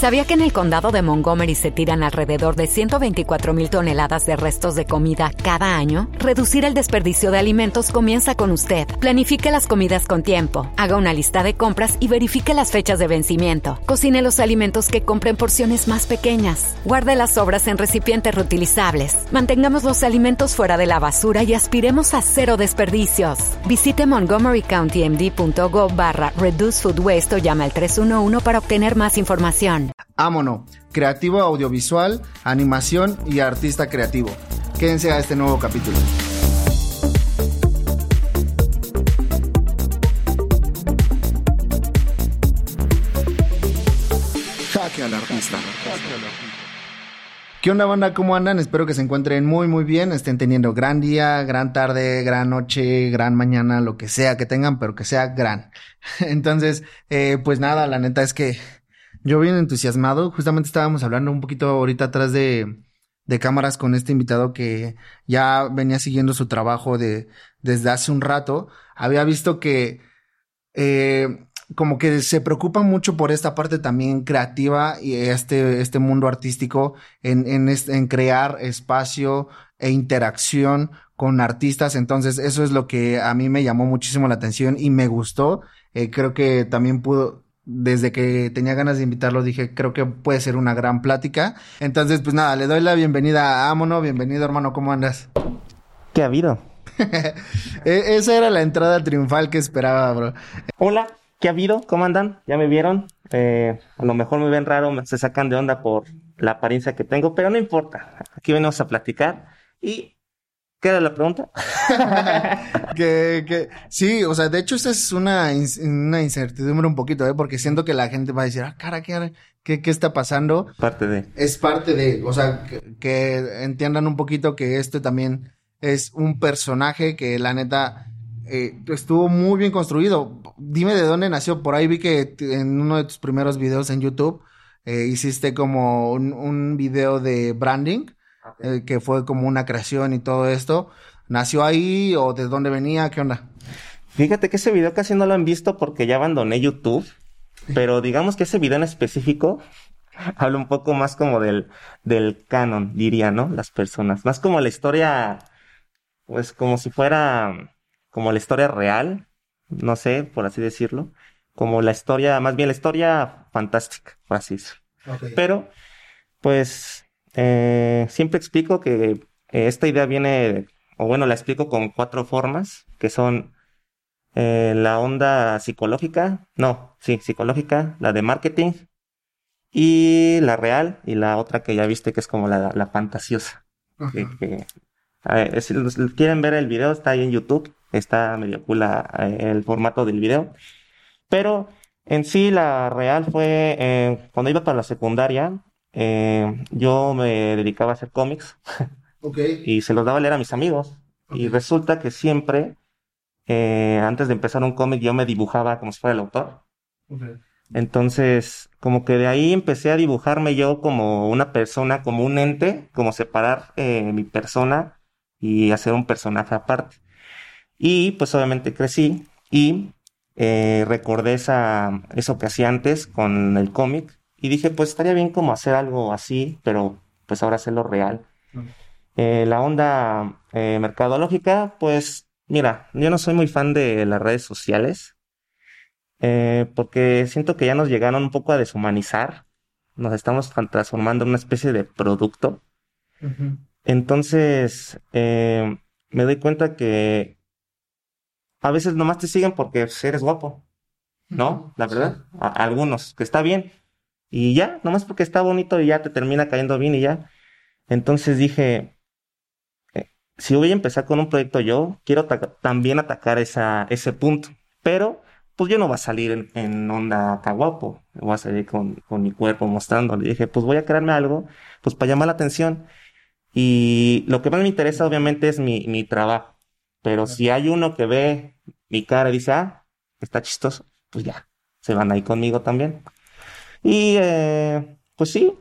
¿Sabía que en el condado de Montgomery se tiran alrededor de 124 mil toneladas de restos de comida cada año? Reducir el desperdicio de alimentos comienza con usted. Planifique las comidas con tiempo. Haga una lista de compras y verifique las fechas de vencimiento. Cocine los alimentos que compre en porciones más pequeñas. Guarde las sobras en recipientes reutilizables. Mantengamos los alimentos fuera de la basura y aspiremos a cero desperdicios. Visite montgomerycountymd.gov barra Reduce Food Waste o llama al 311 para obtener más información. Ámono, creativo audiovisual, animación y artista creativo. Quédense a este nuevo capítulo. Jaque al artista. ¿Qué onda, banda? ¿Cómo andan? Espero que se encuentren muy, muy bien. Estén teniendo gran día, gran tarde, gran noche, gran mañana, lo que sea que tengan, pero que sea gran. Entonces, eh, pues nada, la neta es que yo bien entusiasmado. Justamente estábamos hablando un poquito ahorita atrás de, de cámaras con este invitado que ya venía siguiendo su trabajo de, desde hace un rato. Había visto que, eh, como que se preocupa mucho por esta parte también creativa y este, este mundo artístico en, en, crear espacio e interacción con artistas. Entonces, eso es lo que a mí me llamó muchísimo la atención y me gustó. Eh, creo que también pudo, desde que tenía ganas de invitarlo, dije, creo que puede ser una gran plática. Entonces, pues nada, le doy la bienvenida a Amono. Bienvenido, hermano, ¿cómo andas? ¿Qué ha habido? E-, esa era la entrada triunfal que esperaba, bro. Hola, ¿qué ha habido? ¿Cómo andan? ¿Ya me vieron? Eh, a lo mejor me ven raro, se sacan de onda por la apariencia que tengo, pero no importa. Aquí venimos a platicar y ¿Qué era la pregunta? que, que, sí, o sea, de hecho, esta es una, una incertidumbre un poquito, ¿eh? Porque siento que la gente va a decir, ah, cara, ¿qué, qué, qué está pasando? Parte de. Es parte de, o sea, que, que, entiendan un poquito que esto también es un personaje que la neta eh, estuvo muy bien construido. Dime de dónde nació. Por ahí vi que en uno de tus primeros videos en YouTube eh, hiciste como un, un video de branding eh, que fue como una creación y todo esto. ¿Nació ahí o de dónde venía? ¿Qué onda? Fíjate que ese video casi no lo han visto porque ya abandoné YouTube, pero digamos que ese video en específico habla un poco más como del, del canon, diría, ¿no? Las personas. Más como la historia, pues como si fuera como la historia real, no sé, por así decirlo. Como la historia, más bien la historia fantástica, por así decirlo. Pero, pues, eh, siempre explico que eh, esta idea viene, o bueno, la explico con cuatro formas, que son eh, la onda psicológica, no, sí, psicológica, la de marketing, y la real, y la otra que ya viste que es como la, la fantasiosa. Que, si quieren ver el video, está ahí en YouTube, está medio cool el formato del video. Pero en sí, la real fue cuando iba para la secundaria, eh, yo me dedicaba a hacer cómics. y se los daba a leer a mis amigos. Y resulta que siempre, eh, antes de empezar un cómic, yo me dibujaba como si fuera el autor. Entonces, como que de ahí empecé a dibujarme yo como una persona, como un ente, como separar eh, mi persona y hacer un personaje aparte. Y pues obviamente crecí y recordé esa, eso que hacía antes con el cómic y dije, pues estaría bien como hacer algo así, pero pues ahora hacerlo real. Eh, la onda eh, mercadológica, pues mira, yo no soy muy fan de las redes sociales, eh, porque siento que ya nos llegaron un poco a deshumanizar, nos estamos transformando en una especie de producto. Entonces, me doy cuenta que a veces nomás te siguen porque eres guapo, ¿no? La verdad, algunos, que está bien, y ya, nomás porque está bonito y ya te termina cayendo bien y ya. Entonces dije, eh, si voy a empezar con un proyecto yo, quiero también atacar esa, ese punto. Pero, pues yo no voy a salir en, en onda acá guapo. Voy a salir con, con mi cuerpo mostrando. Le dije, pues voy a crearme algo, pues para llamar la atención. Y lo que más me interesa, obviamente, es mi, mi trabajo. Pero si hay uno que ve mi cara y dice, ah, está chistoso, pues ya, se van ahí conmigo también. Y eh, pues sí,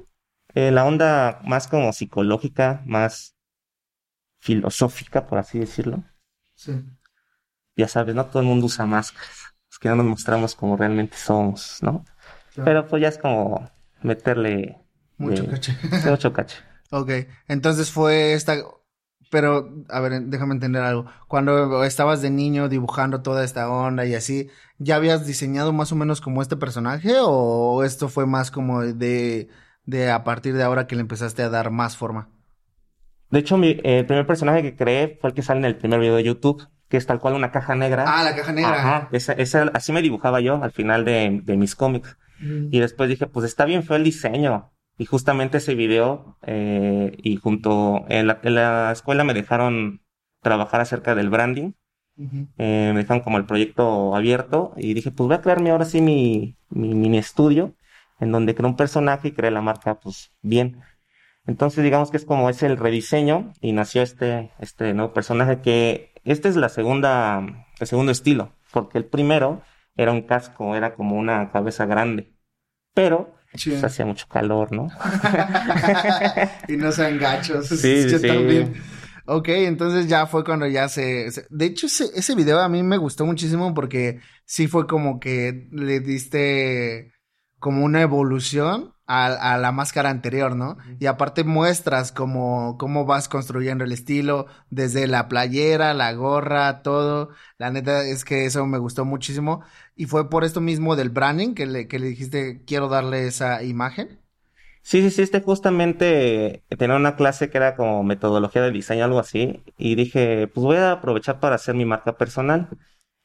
eh, la onda más como psicológica, más filosófica, por así decirlo. Sí. Ya sabes, no todo el mundo usa máscaras. Es que no nos mostramos como realmente somos, ¿no? Pero pues ya es como meterle... Mucho de- caché. Mucho caché. Ok, entonces fue esta, pero a ver, déjame entender algo. Cuando estabas de niño dibujando toda esta onda y así, ¿ya habías diseñado más o menos como este personaje o esto fue más como de, de a partir de ahora que le empezaste a dar más forma? De hecho, mi, eh, el primer personaje que creé fue el que sale en el primer video de YouTube, que es tal cual una caja negra. Ah, la caja negra. Ajá, esa, esa, así me dibujaba yo al final de, de mis cómics. Y después dije, pues está bien feo el diseño. Y justamente ese video, eh, y junto, en la, en la escuela me dejaron trabajar acerca del branding. Eh, me dejaron como el proyecto abierto y dije, pues voy a crearme ahora sí mi, mi mini estudio en donde creo un personaje y creé la marca, pues bien. Entonces digamos que es como es el rediseño y nació este, este nuevo personaje que, este es la segunda, el segundo estilo, porque el primero era un casco, era como una cabeza grande, pero Sí. pues, hacía mucho calor, ¿no? y no sean gachos. Sí, Yo sí. también. Ok, entonces ya fue cuando ya se, se- De hecho, ese, ese video a mí me gustó muchísimo porque sí fue como que le diste como una evolución a, a la máscara anterior, ¿no? Y aparte muestras cómo, cómo vas construyendo el estilo, desde la playera, la gorra, todo. La neta es que eso me gustó muchísimo. Y fue por esto mismo del branding que le, que le dijiste, quiero darle esa imagen. Sí, sí, sí, este justamente tenía una clase que era como metodología de diseño, algo así, y dije, pues voy a aprovechar para hacer mi marca personal.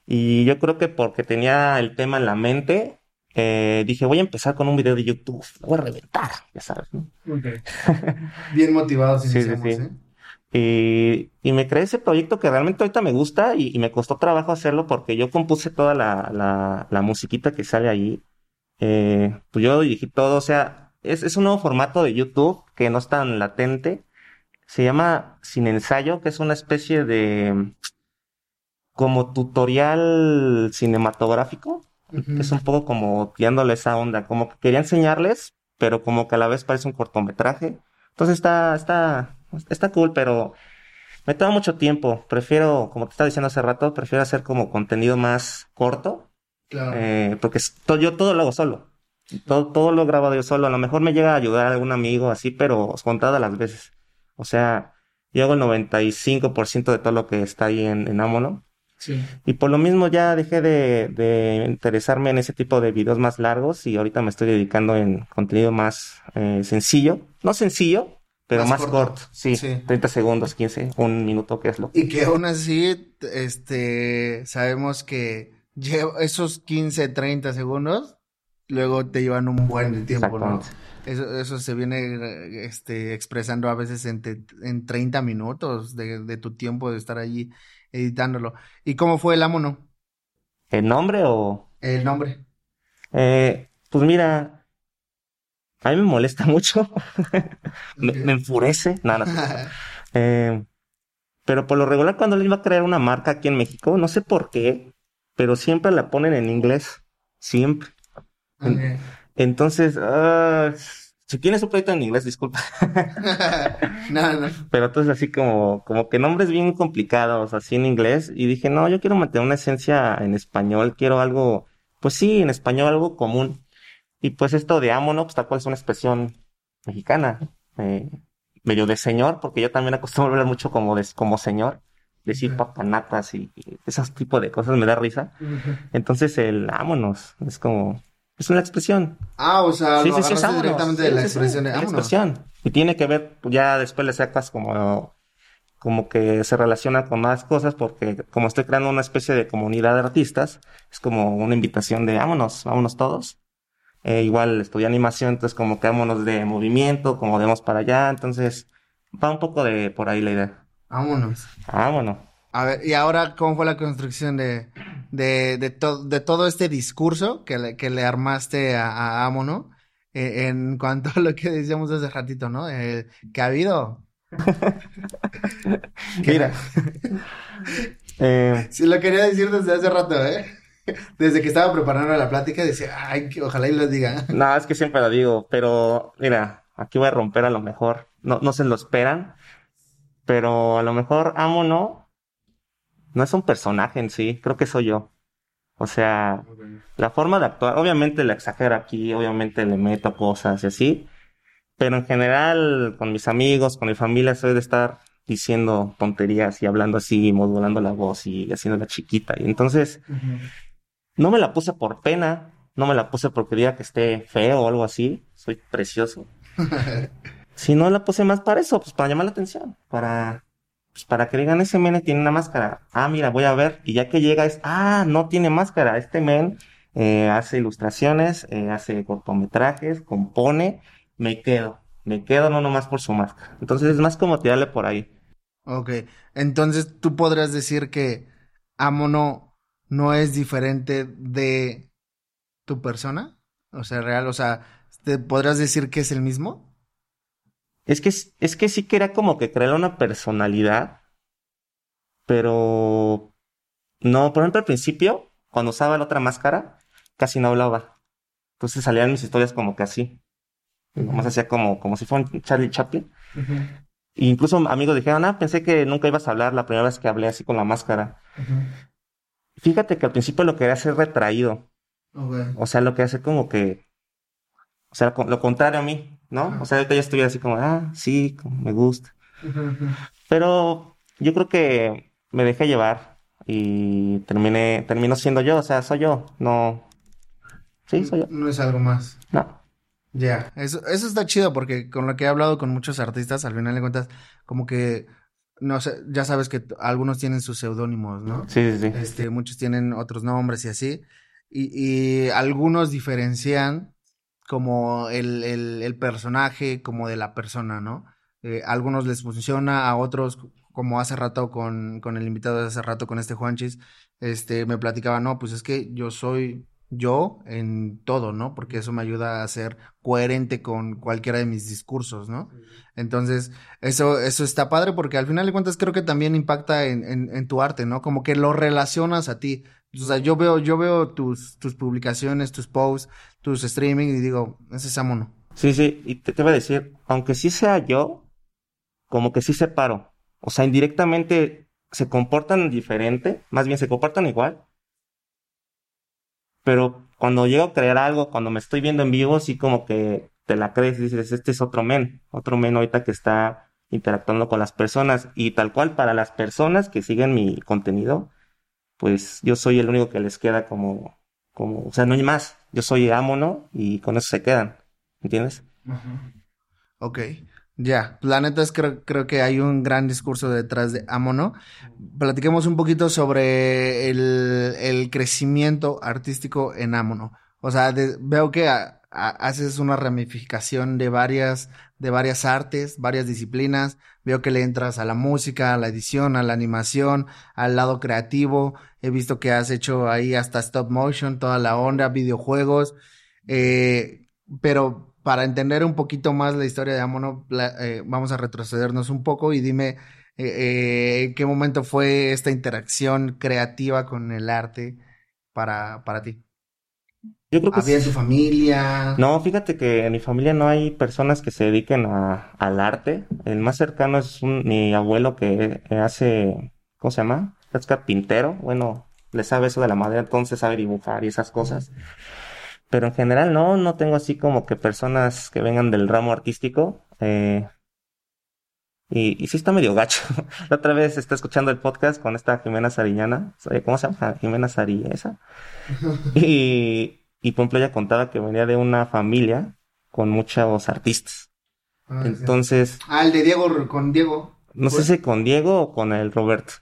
Y yo creo que porque tenía el tema en la mente, eh, dije, voy a empezar con un video de YouTube, lo voy a reventar, ya sabes, ¿no? Bien motivados Sí, sí, iniciamos, sí. ¿eh? Y, y me creé ese proyecto que realmente ahorita me gusta y, y me costó trabajo hacerlo porque yo compuse toda la, la, la musiquita que sale ahí. Eh, pues yo dirigí todo, o sea, es, es un nuevo formato de YouTube que no es tan latente. Se llama Sin Ensayo, que es una especie de como tutorial cinematográfico. Es un poco como tirándole esa onda, como que quería enseñarles, pero como que a la vez parece un cortometraje. Entonces está, está, está cool, pero me toma mucho tiempo. Prefiero, como te estaba diciendo hace rato, prefiero hacer como contenido más corto, Claro. eh, porque es- to- yo todo lo hago solo. Todo, todo lo he grabado yo solo. A lo mejor me llega a ayudar algún amigo así, pero contadas las veces. O sea, yo hago el 95% de todo lo que está ahí en, en Amono. Sí. Y por lo mismo ya dejé de, de interesarme en ese tipo de videos más largos y ahorita me estoy dedicando en contenido más eh, sencillo. No sencillo, pero Más más, corto. corto. Sí, Sí. 30 segundos, 15, un minuto, que es lo Y que aún así, este, sabemos que esos 15, 30 segundos, luego te llevan un buen tiempo, ¿no? Eso, eso se viene, este, expresando a veces en, te- en 30 minutos de, de tu tiempo de estar allí editándolo. ¿Y cómo fue el Amono? ¿El nombre o...? El nombre. Eh, pues mira, a mí me molesta mucho, me, me enfurece, nada, Eh, pero por lo regular cuando les iba a crear una marca aquí en México, no sé por qué, pero siempre la ponen en inglés, siempre. Entonces, ah, si tienes un proyecto en inglés, disculpa, No, no. pero entonces así como, como que nombres bien complicados, así en inglés, y dije, no, yo quiero mantener una esencia en español, quiero algo, pues sí, en español algo común. Y pues esto de amo, ¿no? Pues tal cual es una expresión mexicana, eh, medio de señor, porque yo también acostumbro a hablar mucho como de, como señor, decir papanatas y, y esos tipos de cosas me da risa. Entonces el vámonos, es como, es una expresión. Ah, o sea, Sí, lo sí, directamente de la expresión de la expresión. Y tiene que ver, ya después le sacas como, como que se relaciona con más cosas, porque como estoy creando una especie de comunidad de artistas, es como una invitación de vámonos, vámonos todos. Eh, igual estudié animación, entonces como que vámonos de movimiento, como demos para allá, entonces va un poco de por ahí la idea. Vámonos. Vámonos. A ver, y ahora, ¿cómo fue la construcción de, de, de, to- de todo este discurso que le, que le armaste a, a Amono? Eh, en cuanto a lo que decíamos hace ratito, ¿no? Eh, que ha habido. Mira. Eh, Sí, lo quería decir desde hace rato, ¿eh? Desde que estaba preparando la plática, decía, ay, que ojalá y lo diga. No, es que siempre lo digo, pero mira, aquí voy a romper a lo mejor. No, no se lo esperan, pero a lo mejor Amo no, no es un personaje en sí, creo que soy yo. O sea, la forma de actuar, obviamente le exagero aquí, obviamente le meto cosas y así, pero en general con mis amigos, con mi familia, soy de estar diciendo tonterías y hablando así, modulando la voz y haciendo la chiquita. Y entonces, no me la puse por pena, no me la puse porque diga que esté feo o algo así, soy precioso. si no la puse más para eso, pues para llamar la atención, para pues para que digan, ese men tiene una máscara. Ah, mira, voy a ver. Y ya que llega es, ah, no tiene máscara. Este men eh, hace ilustraciones, eh, hace cortometrajes, compone. Me quedo. Me quedo no nomás por su máscara. Entonces es más como tirarle por ahí. Ok. Entonces tú podrías decir que Amono no es diferente de tu persona. O sea, real. O sea, ¿te podrías decir que es el mismo? Es que, es que sí quería como que crear una personalidad, pero no, por ejemplo, al principio, cuando usaba la otra máscara, casi no hablaba. Entonces salían mis historias como que así. Nomás hacía como, como si fuera un Charlie Chaplin. E incluso amigos dijeron, ah, pensé que nunca ibas a hablar la primera vez que hablé así con la máscara. Fíjate que al principio lo quería hacer retraído. O sea, lo que hace como que o sea, lo contrario a mí, ¿no? O sea, ahorita ya estuviera así como, ah, sí, me gusta. Pero yo creo que me dejé llevar y terminé, terminó siendo yo, o sea, soy yo, no. Sí, soy yo. No es algo más. No. Ya, eso, eso está chido porque con lo que he hablado con muchos artistas, al final de cuentas, como que no sé, ya sabes que algunos tienen sus seudónimos, ¿no? Sí, sí, sí. Este, muchos tienen otros nombres y así. Y, y algunos diferencian como el, el, personaje, como de la persona, ¿no? Eh, a algunos les funciona, a otros, como hace rato con, con el invitado de hace rato, con este Juanchis, este, me platicaba, no, pues es que yo soy yo en todo, ¿no? Porque eso me ayuda a ser coherente con cualquiera de mis discursos, ¿no? Entonces, eso, eso está padre porque al final de cuentas creo que también impacta en, en, en tu arte, ¿no? Como que lo relacionas a ti. O sea, yo veo, yo veo tus, tus publicaciones, tus posts, tus streaming y digo, ese es Amono. Sí, sí, y te, te voy a decir, aunque sí sea yo, como que sí separo. O sea, indirectamente se comportan diferente, más bien se comportan igual. Pero cuando llego a creer algo, cuando me estoy viendo en vivo, sí como que te la crees y dices, este es otro men, otro men ahorita que está interactuando con las personas. Y tal cual para las personas que siguen mi contenido, pues yo soy el único que les queda como, como, o sea, no hay más. Yo soy Amono y con eso se quedan, ¿entiendes? Ok, ya, la neta es que creo, que hay un gran discurso detrás de Amono. Platiquemos un poquito sobre el, el crecimiento artístico en Amono. O sea, veo que haces una ramificación de varias, de varias artes, varias disciplinas. Veo que le entras a la música, a la edición, a la animación, al lado creativo. He visto que has hecho ahí hasta stop motion, toda la onda, videojuegos. Eh, pero para entender un poquito más la historia de Amono, eh, vamos a retrocedernos un poco y dime eh, en qué momento fue esta interacción creativa con el arte para, para ti. Yo creo que ¿Había su familia? No, fíjate que en mi familia no hay personas que se dediquen a, al arte. El más cercano es mi abuelo que hace, ¿cómo se llama? Es carpintero. Bueno, le sabe eso de la madera, entonces sabe dibujar y esas cosas. Pero en general no, no tengo así como que personas que vengan del ramo artístico. Eh, y, y sí está medio gacho. La otra vez está escuchando el podcast con esta Jimena Sariñana. ¿Cómo se llama? Jimena Sariñesa. Y, y por ejemplo ella contaba que venía de una familia con muchos artistas. Ah, Entonces. Ah, el de Diego, con Diego. No sé si con Diego o con el Roberto.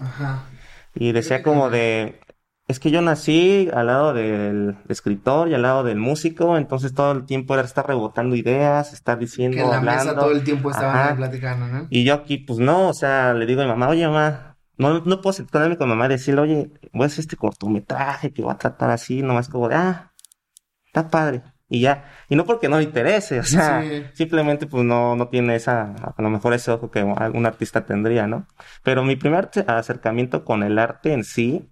Ajá. Y decía como de, es que yo nací al lado del escritor y al lado del músico, entonces todo el tiempo era estar rebotando ideas, estar diciendo, Que en la hablando. mesa todo el tiempo estaban Ajá. platicando, ¿no? Y yo aquí, pues no, o sea, le digo a mi mamá, oye mamá, no, no puedo sentarme con mi mamá y decirle, oye, voy a hacer este cortometraje que va a tratar así, nomás como de, ah, está padre. Y ya, y no porque no le interese, o sea, Sí. simplemente pues no, no tiene esa, a lo mejor ese ojo que algún artista tendría, ¿no? Pero mi primer acercamiento con el arte en sí,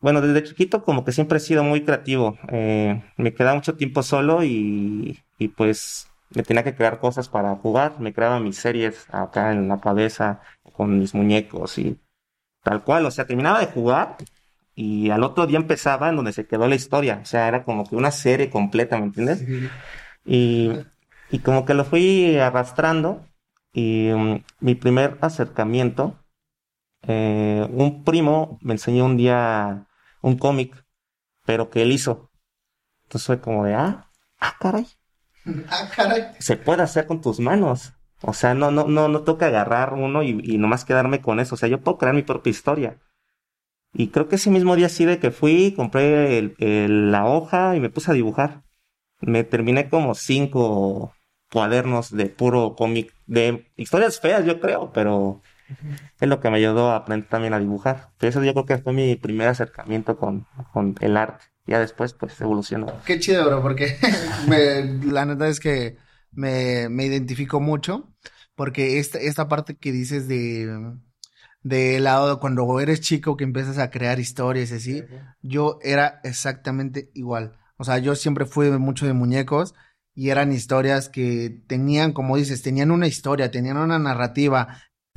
bueno, desde chiquito como que siempre he sido muy creativo. Eh, me quedaba mucho tiempo solo y, y pues me tenía que crear cosas para jugar. Me creaba mis series acá en la cabeza con mis muñecos y tal cual. O sea, terminaba de jugar y al otro día empezaba en donde se quedó la historia. O sea, era como que una serie completa, ¿me entiendes? Y, y como que lo fui arrastrando y mm, mi primer acercamiento, eh, un primo me enseñó un día un cómic, pero que él hizo. Entonces fue como de, ah, ah, caray. Ah, caray. Se puede hacer con tus manos. O sea, no, no, no, no toca agarrar uno y, y nomás quedarme con eso. O sea, yo puedo crear mi propia historia. Y creo que ese mismo día sí de que fui, compré el- el- la hoja y me puse a dibujar. Me terminé como cinco cuadernos de puro cómic, de historias feas, yo creo, pero es lo que me ayudó a aprender también a dibujar. Pero eso yo creo que fue mi primer acercamiento con, con el arte. Ya después, pues, evolucionó. Qué chido, bro, porque me- la neta es que me, me identifico mucho, porque esta, esta parte que dices de, de lado de cuando eres chico que empiezas a crear historias y así, yo era exactamente igual. O sea, yo siempre fui mucho de muñecos y eran historias que tenían, como dices, tenían una historia, tenían una narrativa.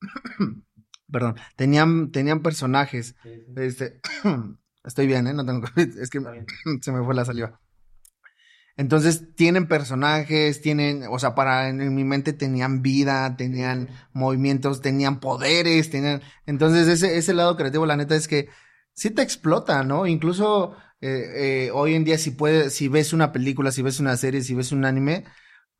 Perdón, tenían, tenían personajes. Este, estoy bien, ¿eh? No tengo es que se me fue la saliva. Entonces tienen personajes, tienen, o sea, para en, en mi mente tenían vida, tenían movimientos, tenían poderes, tenían. Entonces ese, ese lado creativo, la neta es que sí te explota, ¿no? Incluso eh, eh, hoy en día si puedes, si ves una película, si ves una serie, si ves un anime,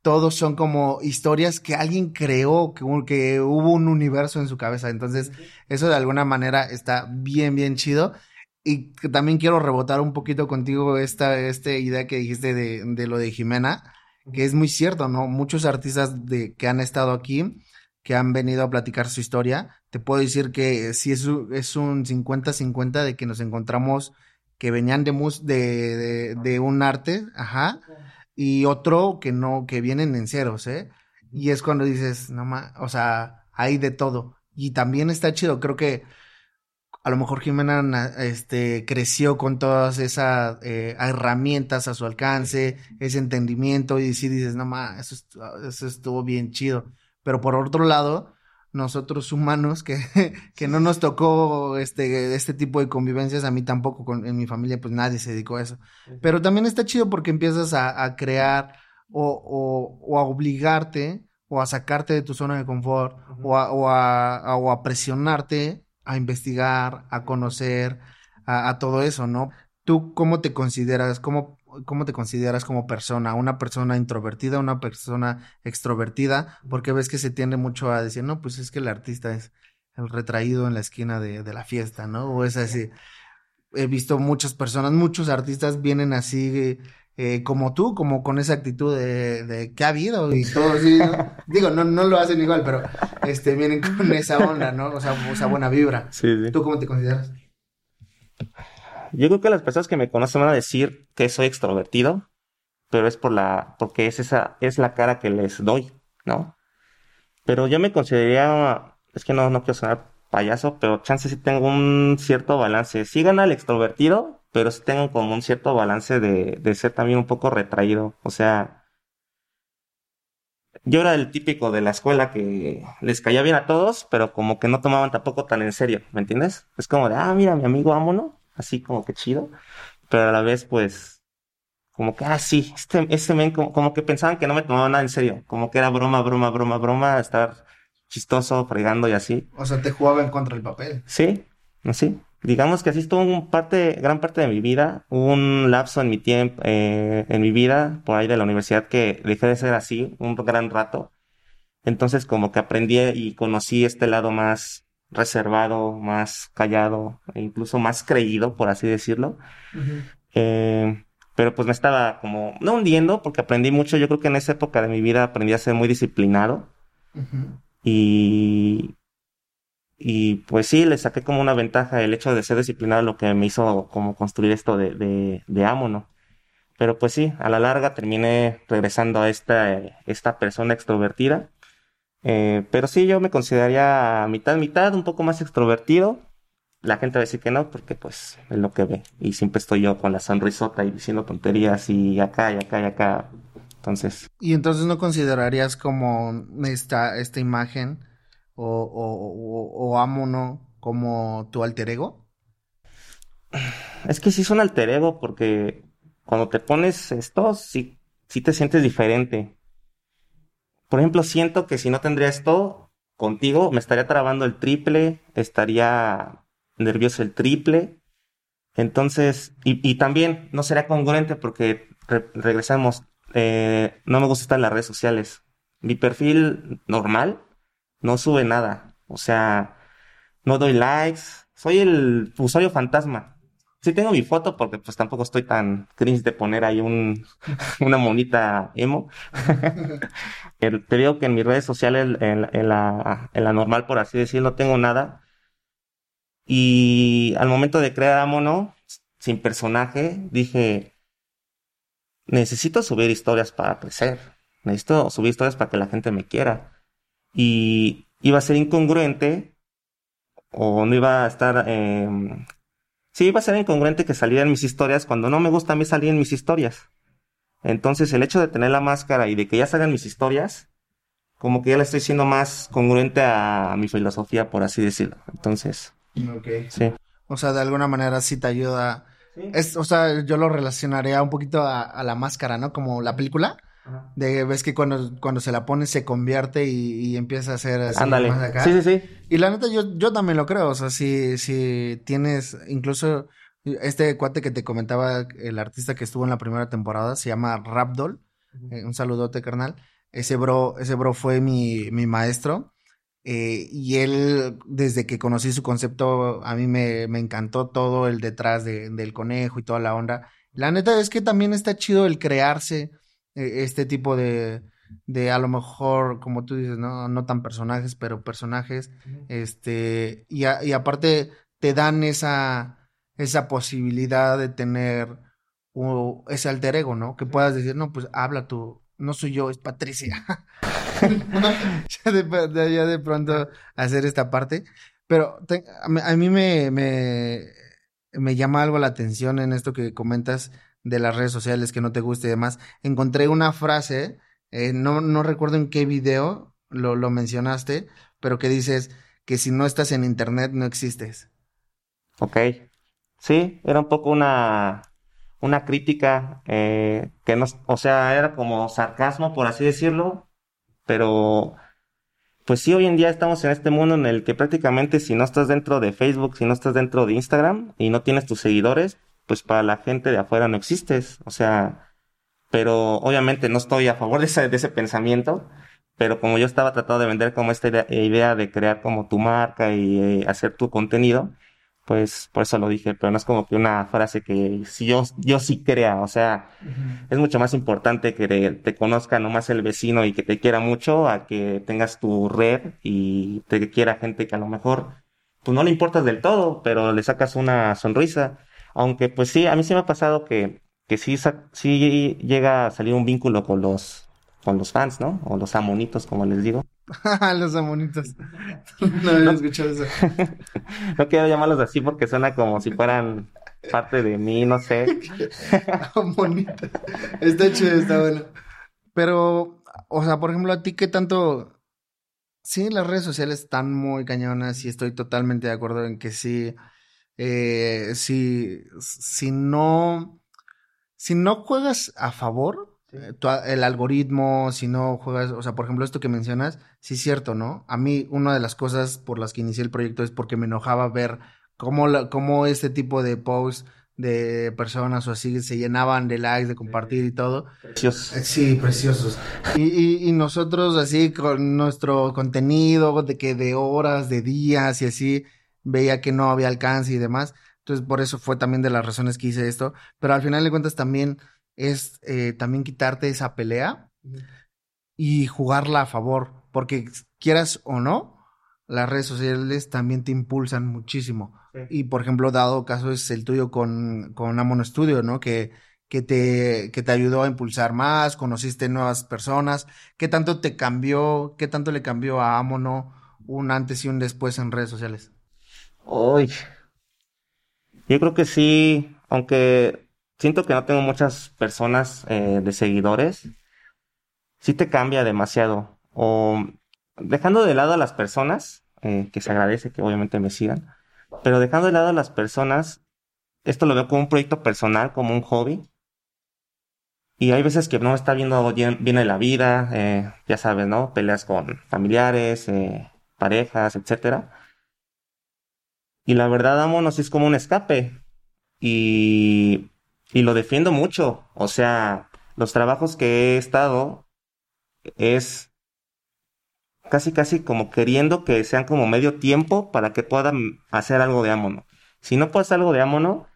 todos son como historias que alguien creó, que, hubo un universo en su cabeza. Entonces, eso de alguna manera está bien, bien chido. Y que también quiero rebotar un poquito contigo esta, esta idea que dijiste de, de lo de Jimena, que es muy cierto, ¿no? Muchos artistas de, que han estado aquí, que han venido a platicar su historia, te puedo decir que sí es, un- es un 50-50 de que nos encontramos que venían de, mus de, de, de un arte, ajá, y otro que no, que vienen en ceros, ¿eh? Y es cuando dices, no ma, o sea, hay de todo. Y también está chido, creo que a lo mejor Jimena na- este, creció con todas esas eh, herramientas a su alcance, ese entendimiento, y sí dices, no estu- eso estuvo bien chido. Pero por otro lado, nosotros humanos que, que no nos tocó este, este tipo de convivencias, a mí tampoco, con, en mi familia pues nadie se dedicó a eso. Pero también está chido porque empiezas a, a crear o, o, o a obligarte o a sacarte de tu zona de confort o, a, o, a, a- o a presionarte a investigar, a conocer, a, a todo eso, ¿no? ¿Tú cómo te consideras, cómo, cómo te consideras como persona? ¿Una persona introvertida, una persona extrovertida? Porque ves que se tiende mucho a decir, no, pues es que el artista es el retraído en la esquina de, de la fiesta, ¿no? O es así. He visto muchas personas, muchos artistas vienen así eh, como tú, como con esa actitud de, de ¿qué ha habido? Y todo así, ¿no? Digo, no, no lo hacen igual, pero este, vienen con esa onda, ¿no? O sea, esa buena vibra. Sí, sí. ¿Tú cómo te consideras? Yo creo que las personas que me conocen van a decir que soy extrovertido, pero es por la, porque es esa, es la cara que les doy, ¿no? Pero yo me consideraría, es que no, no quiero sonar payaso, pero chance sí tengo un cierto balance. Sí gana el extrovertido, pero sí tengo como un cierto balance de, de ser también un poco retraído. O sea, yo era el típico de la escuela que les caía bien a todos, pero como que no tomaban tampoco tan en serio, ¿me entiendes? Es como de, ah, mira, mi amigo, vámonos, así como que chido, pero a la vez, pues, como que, ah, sí, este, este men, como, como que pensaban que no me tomaba nada en serio, como que era broma, broma, broma, broma, estar chistoso, fregando y así. O sea, te jugaba en contra del papel. Sí, así. Digamos que así estuvo un parte, gran parte de mi vida, un lapso en mi tiempo, eh, en mi vida, por ahí de la universidad, que dejé de ser así un gran rato. Entonces, como que aprendí y conocí este lado más reservado, más callado, e incluso más creído, por así decirlo. Eh, pero pues me estaba como, no hundiendo, porque aprendí mucho. Yo creo que en esa época de mi vida aprendí a ser muy disciplinado. Y, y pues sí, le saqué como una ventaja el hecho de ser disciplinado, lo que me hizo como construir esto de, de, de amo, ¿no? Pero pues sí, a la larga terminé regresando a esta, esta persona extrovertida. Eh, pero sí, yo me consideraría mitad, mitad, un poco más extrovertido. La gente va a decir que no, porque pues es lo que ve. Y siempre estoy yo con la sonrisota y diciendo tonterías y acá y acá y acá. Entonces, Y entonces no considerarías como esta, esta imagen o, o, o, o amo, ¿no? Como tu alter ego. es que sí es un alter ego porque cuando te pones esto, sí, sí te sientes diferente. Por ejemplo, siento que si no tendría esto contigo, me estaría trabando el triple, estaría nervioso el triple. Entonces, y, también no sería congruente porque re- regresamos, eh, no me gusta estar en las redes sociales. Mi perfil normal no sube nada. O sea, no doy likes. Soy el usuario fantasma. Sí tengo mi foto porque pues tampoco estoy tan cringe de poner ahí un, una monita emo. Te digo que en mis redes sociales, en, la- normal, por así decirlo, no tengo nada. Y al momento de crear a Mono, sin personaje, dije, necesito subir historias para crecer. Necesito subir historias para que la gente me quiera. Y iba a ser incongruente o no iba a estar... em, sí, iba a ser incongruente que salieran mis historias cuando no me gusta a mí salir en mis historias. Entonces el hecho de tener la máscara y de que ya salgan mis historias, como que ya le estoy siendo más congruente a, mi filosofía, por así decirlo. Entonces, Ok. sí. O sea, de alguna manera sí te ayuda. Sí. Es, o sea, yo lo relacionaría un poquito a, a la máscara, ¿no? Como la película. Ajá. De ves que cuando, cuando se la pone se convierte y, y empieza a hacer así Ándale. más acá. Sí, sí, sí. Y la neta, yo, yo también lo creo. O sea, si, si tienes, incluso este cuate que te comentaba, el artista que estuvo en la primera temporada, se llama Rapdol. Eh, un saludote, carnal. Ese bro, ese bro fue mi, mi maestro. Eh, y él, desde que conocí su concepto, a mí me, me encantó todo el detrás de- del conejo y toda la onda. La neta es que también está chido el crearse este tipo de, de a lo mejor, como tú dices, no, no tan personajes, pero personajes. Este, y, a- y aparte te dan esa, esa posibilidad de tener u- ese alter ego, ¿no? Que puedas decir, no, pues habla tú, no soy yo, es Patricia. ya, de, ya de pronto hacer esta parte. Pero te- a, mí- a mí me, me, me llama algo la atención en esto que comentas de las redes sociales que no te gusta y demás. Encontré una frase, eh, no, no recuerdo en qué video lo, lo mencionaste, pero que dices que si no estás en internet no existes. Ok. Sí, era un poco una, una crítica eh, que no, o sea, era como sarcasmo, por así decirlo, pero pues sí, hoy en día estamos en este mundo en el que prácticamente si no estás dentro de Facebook, si no estás dentro de Instagram y no tienes tus seguidores, pues para la gente de afuera no existes, o sea, pero obviamente no estoy a favor de ese, de ese pensamiento, pero como yo estaba tratando de vender como esta idea, idea de crear como tu marca y eh, hacer tu contenido, pues por eso lo dije, pero no es como que una frase que si yo, yo sí crea, o sea, es mucho más importante que te, te conozca nomás el vecino y que te quiera mucho a que tengas tu red y te quiera gente que a lo mejor pues no le importas del todo, pero le sacas una sonrisa. Aunque pues sí, a mí sí me ha pasado que, que sí, sí llega a salir un vínculo con los, con los fans, ¿no? O los amonitos, como les digo. Los amonitos. No había escuchado eso. No quiero llamarlos así porque suena como si fueran parte de mí, no sé. Amonito. Está chido, está bueno. Pero, o sea, por ejemplo, a ti, ¿qué tanto? Sí, las redes sociales están muy cañonas y estoy totalmente de acuerdo en que sí, eh, si, si no, si no juegas a favor, eh, tu el algoritmo, si no juegas, o sea, por ejemplo, esto que mencionas, sí es cierto, ¿no? A mí, una de las cosas por las que inicié el proyecto es porque me enojaba ver cómo, la, cómo este tipo de posts de personas o así se llenaban de likes, de compartir y todo. Dios. Eh, Sí, preciosos. Y, y, y nosotros así con nuestro contenido de que de horas, de días y así, veía que no había alcance y demás. Entonces, por eso fue también de las razones que hice esto. Pero al final de cuentas también es eh, también quitarte esa pelea y jugarla a favor. Porque quieras o no, las redes sociales también te impulsan muchísimo. Sí. Y por ejemplo, dado caso es el tuyo con, con Amono Studio, ¿no? Que, que te, que te ayudó a impulsar más, conociste nuevas personas. ¿Qué tanto te cambió, qué tanto le cambió a Amono un antes y un después en redes sociales? Uy. Yo creo que sí, aunque siento que no tengo muchas personas eh, de seguidores, sí te cambia demasiado. O dejando de lado a las personas, eh, que se agradece que obviamente me sigan, pero dejando de lado a las personas, esto lo veo como un proyecto personal, como un hobby. Y hay veces que no está viendo bien, bien en la vida, eh, ya sabes, ¿no? Peleas con familiares, parejas, etcétera. Y la verdad, vámonos, es como un escape. Y, y lo defiendo mucho. O sea, los trabajos que he estado es casi, casi como queriendo que sean como medio tiempo para que puedan hacer algo de Amono. Si no puedo hacer algo de Amono,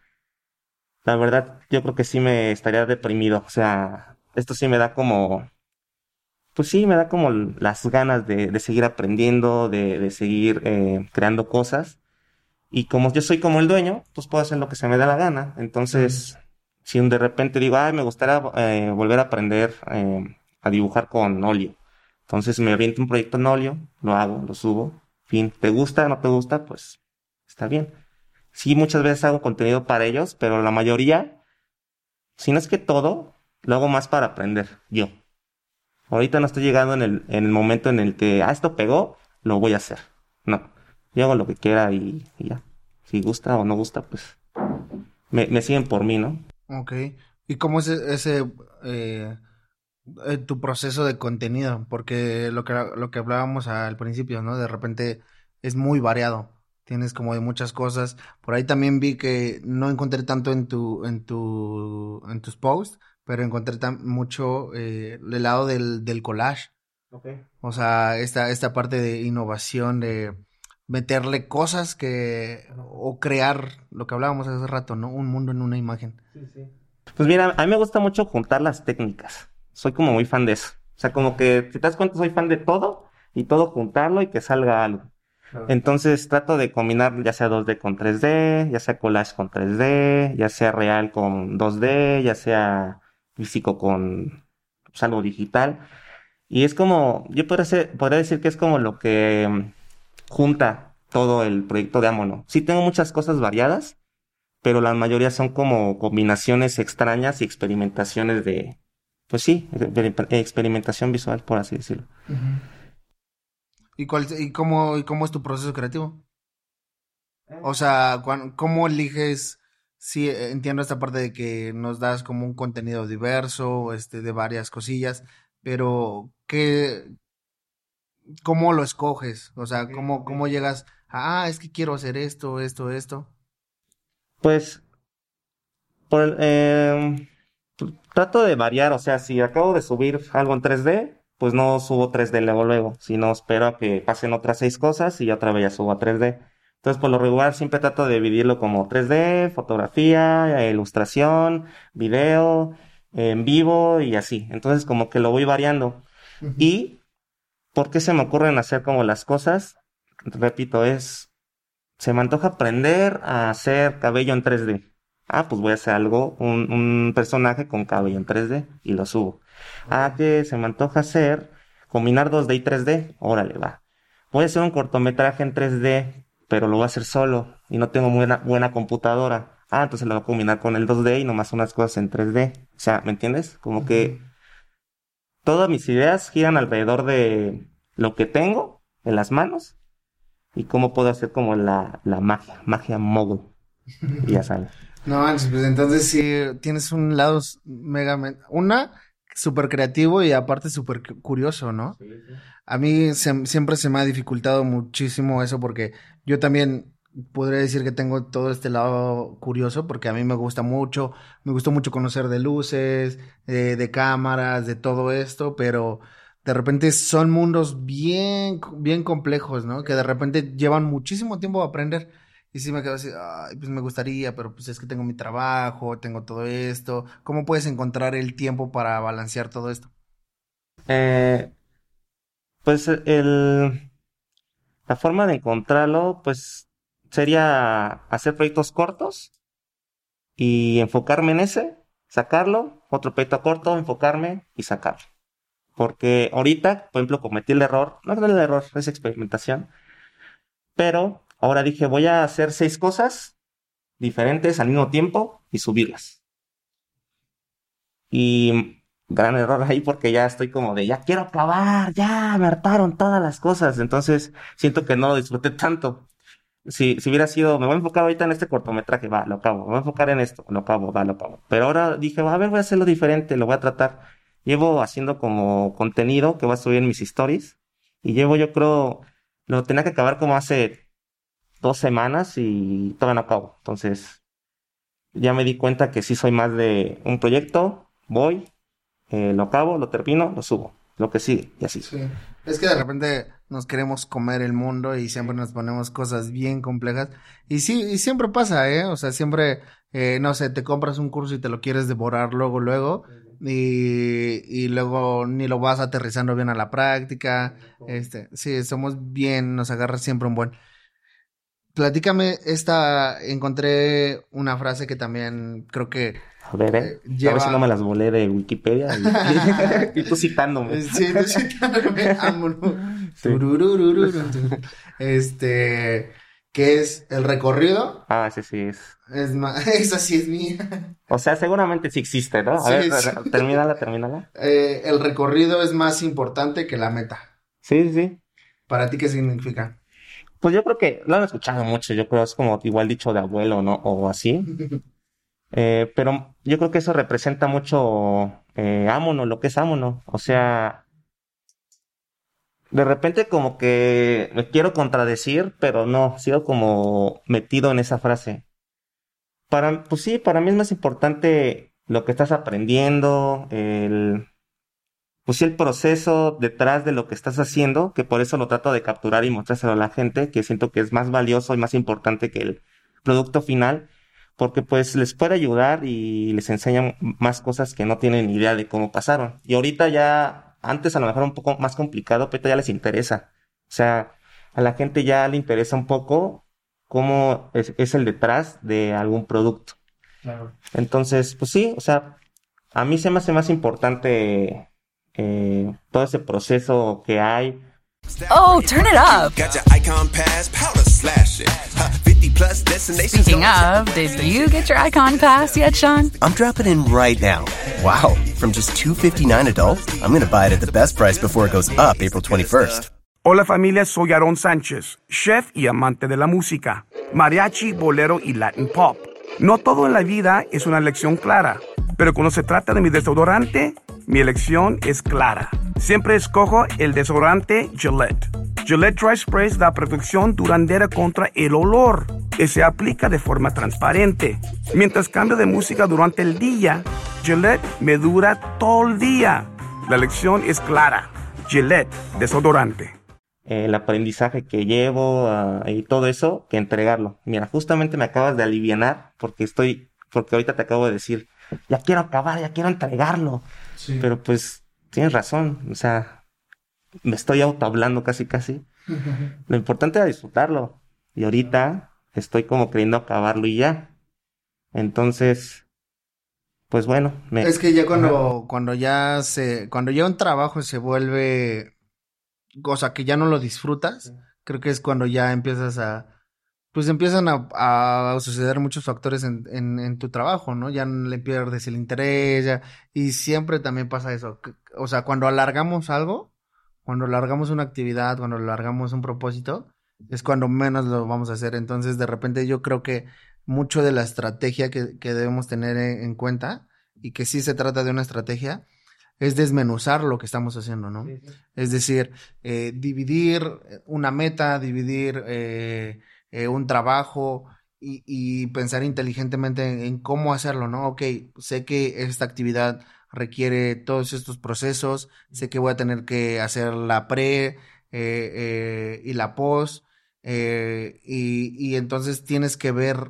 la verdad, yo creo que sí me estaría deprimido. O sea, esto sí me da como, pues sí, me da como las ganas de, de seguir aprendiendo, de, de seguir eh, creando cosas. Y como yo soy como el dueño, pues puedo hacer lo que se me da la gana. Entonces, si de repente digo, ay, me gustaría eh, volver a aprender eh, a dibujar con óleo. Entonces me aviento un proyecto en óleo, lo hago, lo subo. Fin, ¿te gusta, no te gusta? Pues está bien. Sí, muchas veces hago contenido para ellos, pero la mayoría, si no es que todo, lo hago más para aprender yo. Ahorita no estoy llegando en el, en el momento en el que, ah, esto pegó, lo voy a hacer. Yo hago lo que quiera y, y ya. Si gusta o no gusta, pues me, me siguen por mí, ¿no? Ok. ¿Y cómo es ese, eh, eh, tu proceso de contenido? Porque lo que, lo que hablábamos al principio, ¿no? De repente es muy variado. Tienes como de muchas cosas. Por ahí también vi que no encontré tanto en tu, en tu, en tus posts, pero encontré tan, mucho eh, el lado del, del collage. O sea, esta, esta parte de innovación, de meterle cosas que, o crear lo que hablábamos hace rato, ¿no? Un mundo en una imagen. Pues mira, a mí me gusta mucho juntar las técnicas. Soy como muy fan de eso. O sea, como que, si te das cuenta, soy fan de todo y todo juntarlo y que salga algo. Entonces trato de combinar ya sea 2D con 3D, ya sea collage con 3D, ya sea real con 2D, ya sea físico con pues, algo digital. Y es como, yo podría, ser- podría decir que es como lo que junta todo el proyecto de Amono. Sí tengo muchas cosas variadas, pero la mayoría son como combinaciones extrañas y experimentaciones de, pues sí, exper- experimentación visual, por así decirlo. ¿Y, cuál, y, cómo, ¿Y cómo es tu proceso creativo? O sea, ¿cómo eliges? Sí, entiendo esta parte de que nos das como un contenido diverso, este, de varias cosillas, pero ¿qué, cómo lo escoges? O sea, ¿cómo, cómo llegas ah, es que quiero hacer esto, esto, esto? Pues, por el- eh, trato de variar, o sea, si acabo de subir algo en 3D, pues no subo 3D luego luego, sino espero a que pasen otras seis cosas y otra vez ya subo a 3D. Entonces, por lo regular, siempre trato de dividirlo como 3D, fotografía, ilustración, video, en vivo y así. Entonces, como que lo voy variando. Y, ¿por qué se me ocurren hacer como las cosas? Repito, es se me antoja aprender a hacer cabello en 3D. Ah, pues voy a hacer algo, un, un personaje con cabello en 3D y lo subo. Ah, que se me antoja hacer, combinar 2D y 3D. Órale, va. Voy a hacer un cortometraje en 3D, pero lo voy a hacer solo y no tengo buena, buena computadora. Ah, entonces lo voy a combinar con el 2D y nomás unas cosas en 3D. O sea, ¿me entiendes? Como que todas mis ideas giran alrededor de lo que tengo en las manos y cómo puedo hacer como la, la magia, magia mogul. Y ya sabes. No manches, pues entonces sí tienes un lado mega, una súper creativo y aparte súper cu- curioso, ¿no? A mí se- siempre se me ha dificultado muchísimo eso porque yo también podría decir que tengo todo este lado curioso porque a mí me gusta mucho, me gustó mucho conocer de luces, de cámaras, de todo esto, pero de repente son mundos bien, bien complejos, ¿no? Que de repente llevan muchísimo tiempo a aprender. Y sí me quedo así, ay, pues me gustaría, pero pues es que tengo mi trabajo, tengo todo esto. ¿Cómo puedes encontrar el tiempo para balancear todo esto? Eh, pues el... La forma de encontrarlo, pues, sería hacer proyectos cortos y enfocarme en ese, sacarlo, otro proyecto corto, enfocarme y sacarlo. Porque ahorita, por ejemplo, cometí el error, no es el error, es experimentación, pero ahora dije, voy a hacer seis cosas diferentes al mismo tiempo y subirlas. Y gran error ahí porque ya estoy como de, ya quiero acabar, ya me hartaron todas las cosas. Entonces siento que no lo disfruté tanto. Si, si hubiera sido, me voy a enfocar ahorita en este cortometraje, va, lo acabo. Me voy a enfocar en esto, lo acabo, va, lo acabo. Pero ahora dije, va, a ver, voy a hacerlo diferente, lo voy a tratar. Llevo haciendo como contenido que voy a subir en mis stories. Y llevo, yo creo, lo tenía que acabar como hace dos semanas y todavía no acabo. Entonces, ya me di cuenta que sí soy más de un proyecto, voy, eh, lo acabo, lo termino, lo subo. Lo que sigue, y así. Sí. Es que de repente nos queremos comer el mundo y siempre nos ponemos cosas bien complejas. Y sí, y siempre pasa, ¿eh? O sea, siempre, eh, no sé, te compras un curso y te lo quieres devorar luego, luego. Y, y luego ni lo vas aterrizando bien a la práctica. Este, sí, somos bien, nos agarra siempre un buen. Platícame esta, encontré una frase que también creo que A ver, eh. Eh, A ver si no me las volé de Wikipedia. Y, y tú citándome. Sí, tú citándome, Este, que es el recorrido. Ah, sí, sí es. Es esa sí es mía. O sea, seguramente sí existe, ¿no? A Sí, ver, sí. termínala, termínala. Eh, el recorrido es más importante que la meta. Sí, sí. ¿Para ti qué significa? Pues yo creo que lo han escuchado mucho, yo creo es como igual dicho de abuelo, ¿no? O así. Eh, pero yo creo que eso representa mucho eh, Ámonos, lo que es Ámonos. O sea, de repente como que me quiero contradecir, pero no, sigo como metido en esa frase. Para, pues sí, para mí es más importante lo que estás aprendiendo, el, pues sí, el proceso detrás de lo que estás haciendo, que por eso lo trato de capturar y mostrárselo a la gente, que siento que es más valioso y más importante que el producto final, porque pues les puede ayudar y les enseñan más cosas que no tienen idea de cómo pasaron. Y ahorita ya, antes a lo mejor un poco más complicado, pero ya les interesa. O sea, a la gente ya le interesa un poco cómo es, es el detrás de algún producto. Entonces, pues sí, o sea, a mí se me hace más importante eh, todo ese proceso que hay. Oh, turn it up. Got your icon pass, powder slash it. Huh, 50 plus destinations. Speaking of, did you get your icon pass yet, Sean? I'm dropping in right now. Wow, from just $2.59 adult, I'm going to buy it at the best price before it goes up April 21st. Hola familia, soy Aaron Sánchez, chef y amante de la música, mariachi, bolero y Latin pop. No todo en la vida es una elección clara, pero cuando se trata de mi desodorante, mi elección es clara. Siempre escojo el desodorante Gillette. Gillette Dry Sprays da protección duradera contra el olor y se aplica de forma transparente. Mientras cambio de música durante el día, Gillette me dura todo el día. La elección es clara. Gillette, desodorante. el aprendizaje que llevo ah, y todo eso que entregarlo. Mira, justamente me acabas de alivianar porque estoy, porque ahorita te acabo de decir, ya quiero acabar, ya quiero entregarlo. Pero pues tienes razón, o sea, me estoy autohablando casi casi. Lo importante era disfrutarlo y ahorita estoy como queriendo acabarlo y ya. Entonces, pues bueno, me... Es que ya cuando, cuando ya se, cuando ya un trabajo se vuelve, cosa que ya no lo disfrutas, creo que es cuando ya empiezas a, pues empiezan a, a suceder muchos factores en, en, en tu trabajo, ¿no? Ya le pierdes el interés, ya, y siempre también pasa eso. O sea, cuando alargamos algo, cuando alargamos una actividad, cuando alargamos un propósito, es cuando menos lo vamos a hacer. Entonces, de repente yo creo que mucho de la estrategia que, que debemos tener en, en cuenta, y que sí se trata de una estrategia, es desmenuzar lo que estamos haciendo, ¿no? Es decir, eh, dividir una meta, dividir eh, eh, un trabajo y, y pensar inteligentemente en, en cómo hacerlo, ¿no? Ok, sé que esta actividad requiere todos estos procesos, sé que voy a tener que hacer la pre eh, eh, y la post, eh, y, y entonces tienes que ver,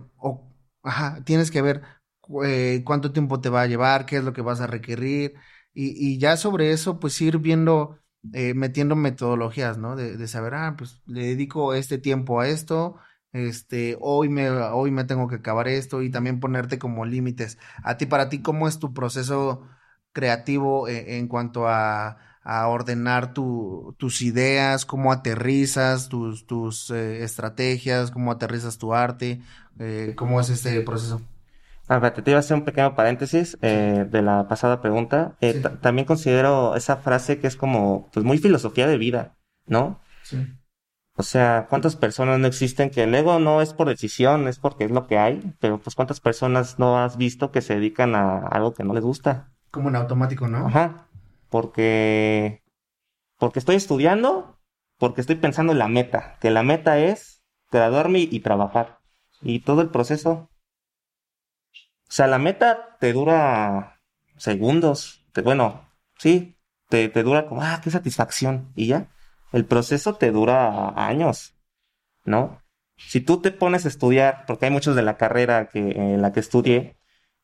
tienes que ver cu- cuánto tiempo te va a llevar, qué es lo que vas a requerir, y, y ya sobre eso, pues ir viendo metiendo metodologías, ¿no? De, de saber, ah, pues le dedico este tiempo a esto, este, hoy me, hoy me tengo que acabar esto y también ponerte como límites. A ti, para ti, ¿cómo es tu proceso creativo en, en cuanto a, a ordenar tu, tus ideas, cómo aterrizas tus, tus eh, estrategias, cómo aterrizas tu arte, eh, cómo es este proceso? A ver, te iba a hacer un pequeño paréntesis eh, de la pasada pregunta. Eh, Sí. También considero esa frase que es como, pues muy filosofía de vida, ¿no? Sí. O sea, ¿cuántas personas no existen que el ego no es por decisión, es porque es lo que hay? Pero pues ¿cuántas personas no has visto que se dedican a algo que no les gusta? Como en automático, ¿no? Ajá. Porque, porque estoy estudiando, porque estoy pensando en la meta, que la meta es graduarme y trabajar. Y todo el proceso. O sea, la meta te dura segundos. Bueno, sí, te, te dura como, ah, qué satisfacción. Y ya. El proceso te dura años, ¿no? Si tú te pones a estudiar, porque hay muchos de la carrera que, en la que estudié,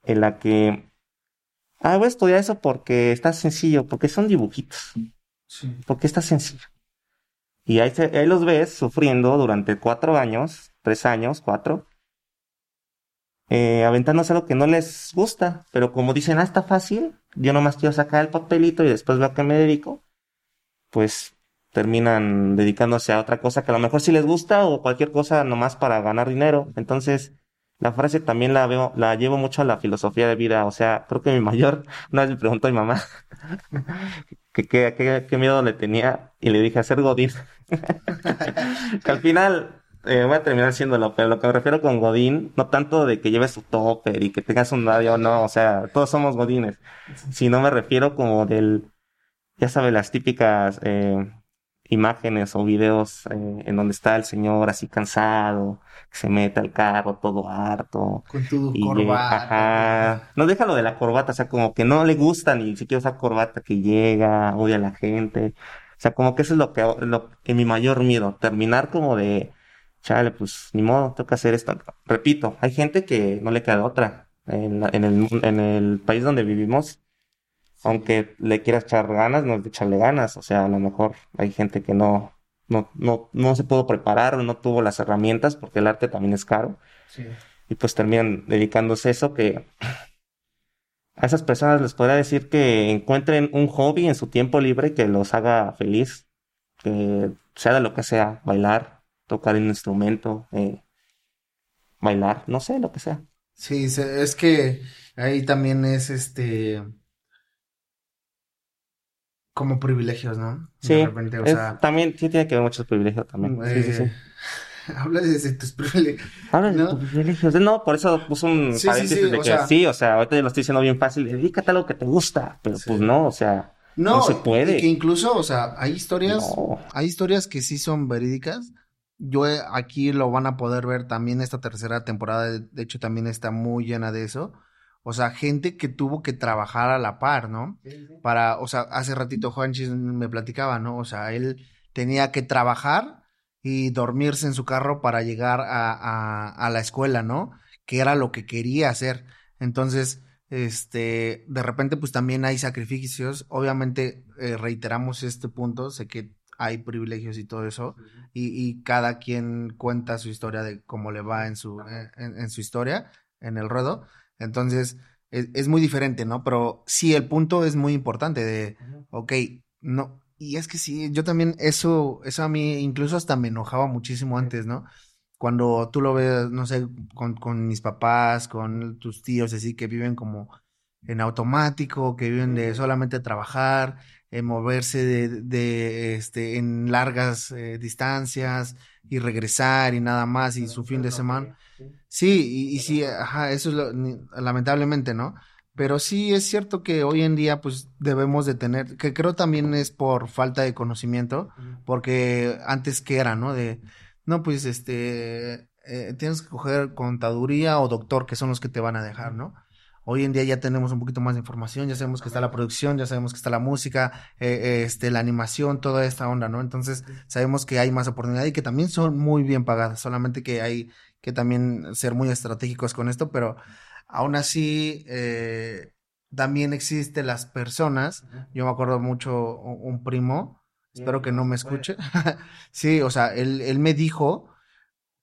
en la que Ah, voy a estudiar eso porque está sencillo, porque son dibujitos, Sí. porque está sencillo. Y ahí, se- ahí los ves sufriendo durante cuatro años, tres años, cuatro, eh, aventándose algo que no les gusta, pero como dicen, ah, está fácil, yo nomás quiero sacar el papelito y después veo a qué me dedico, pues terminan dedicándose a otra cosa que a lo mejor sí les gusta o cualquier cosa nomás para ganar dinero. Entonces, la frase también la veo, la llevo mucho a la filosofía de vida. O sea, creo que mi mayor, una vez me preguntó mi mamá que qué miedo le tenía y le dije hacer Godín. Que al final eh, voy a terminar siéndolo, pero lo que me refiero con Godín, no tanto de que lleves tu topper y que tengas un radio, no, o sea, todos somos Godines, sino me refiero como del, ya sabes, las típicas eh, imágenes o videos eh, en donde está el señor así cansado, que se mete al carro todo harto. Con tu Y corbata. ajá. No deja lo de la corbata, o sea, como que no le gusta ni siquiera esa corbata que llega, odia a la gente. O sea, como que eso es lo que, lo que mi mayor miedo, terminar como de, chale, pues ni modo, tengo que hacer esto. Repito, hay gente que no le queda otra. En, en el, en el país donde vivimos, aunque le quieras echar ganas, no es de echarle ganas. O sea, a lo mejor hay gente que no, no, no, no se pudo preparar o no tuvo las herramientas porque el arte también es caro Sí. y pues terminan dedicándose a eso que a esas personas les podría decir que encuentren un hobby en su tiempo libre que los haga feliz, que sea de lo que sea, bailar, tocar un instrumento, eh, bailar, no sé, lo que sea. Sí, es que ahí también es este como privilegios, ¿no? De Sí, repente, o es- sea, también sí tiene que ver muchos privilegios también. Sí, sí, sí. eh, habla de tus privilegios. Habla de tus privilegios. No, por eso puso un Sí, sí, paréntesis sí, de que sea- sí, o sea, ahorita yo lo estoy diciendo bien fácil, dedícate a algo que te gusta, pero Sí. pues no, o sea, No, no se puede. y que incluso, o sea, hay historias, No. hay historias que sí son verídicas. Yo eh, aquí lo van a poder ver también esta tercera temporada, de, de hecho también está muy llena de eso. O sea, gente que tuvo que trabajar a la par, ¿no? Para, o sea, hace ratito Juanchis me platicaba, ¿no? O sea, él tenía que trabajar y dormirse en su carro para llegar a, a, a la escuela, ¿no? Que era lo que quería hacer. Entonces, este, de repente, pues también hay sacrificios. Obviamente, eh, reiteramos este punto, sé que hay privilegios y todo eso, y, y cada quien cuenta su historia de cómo le va en su, en, en su historia, en el ruedo. Entonces, es, es muy diferente, ¿no? Pero sí, el punto es muy importante de, ok, no, y es que sí, yo también, eso, eso a mí incluso hasta me enojaba muchísimo antes, ¿no? Cuando tú lo ves, no sé, con, con mis papás, con tus tíos, así, que viven como en automático, que viven de solamente trabajar, eh, moverse de, de, este, en largas eh, distancias y regresar y nada más y su fin de semana. Sí, y, y sí, ajá, eso es lo, ni- lamentablemente, ¿no? Pero sí es cierto que hoy en día pues debemos de tener, que creo también es por falta de conocimiento, porque antes que era, ¿no? De, no, pues este, eh, tienes que coger contaduría o doctor, que son los que te van a dejar, ¿no? Hoy en día ya tenemos un poquito más de información, ya sabemos que está la producción, ya sabemos que está la música, eh, este, la animación, toda esta onda, ¿no? Entonces sabemos que hay más oportunidad y que también son muy bien pagadas, solamente que hay que también ser muy estratégicos con esto, pero aún así eh, también existen las personas, yo me acuerdo mucho un un primo, espero que no me escuche. sí, o sea, él, él me dijo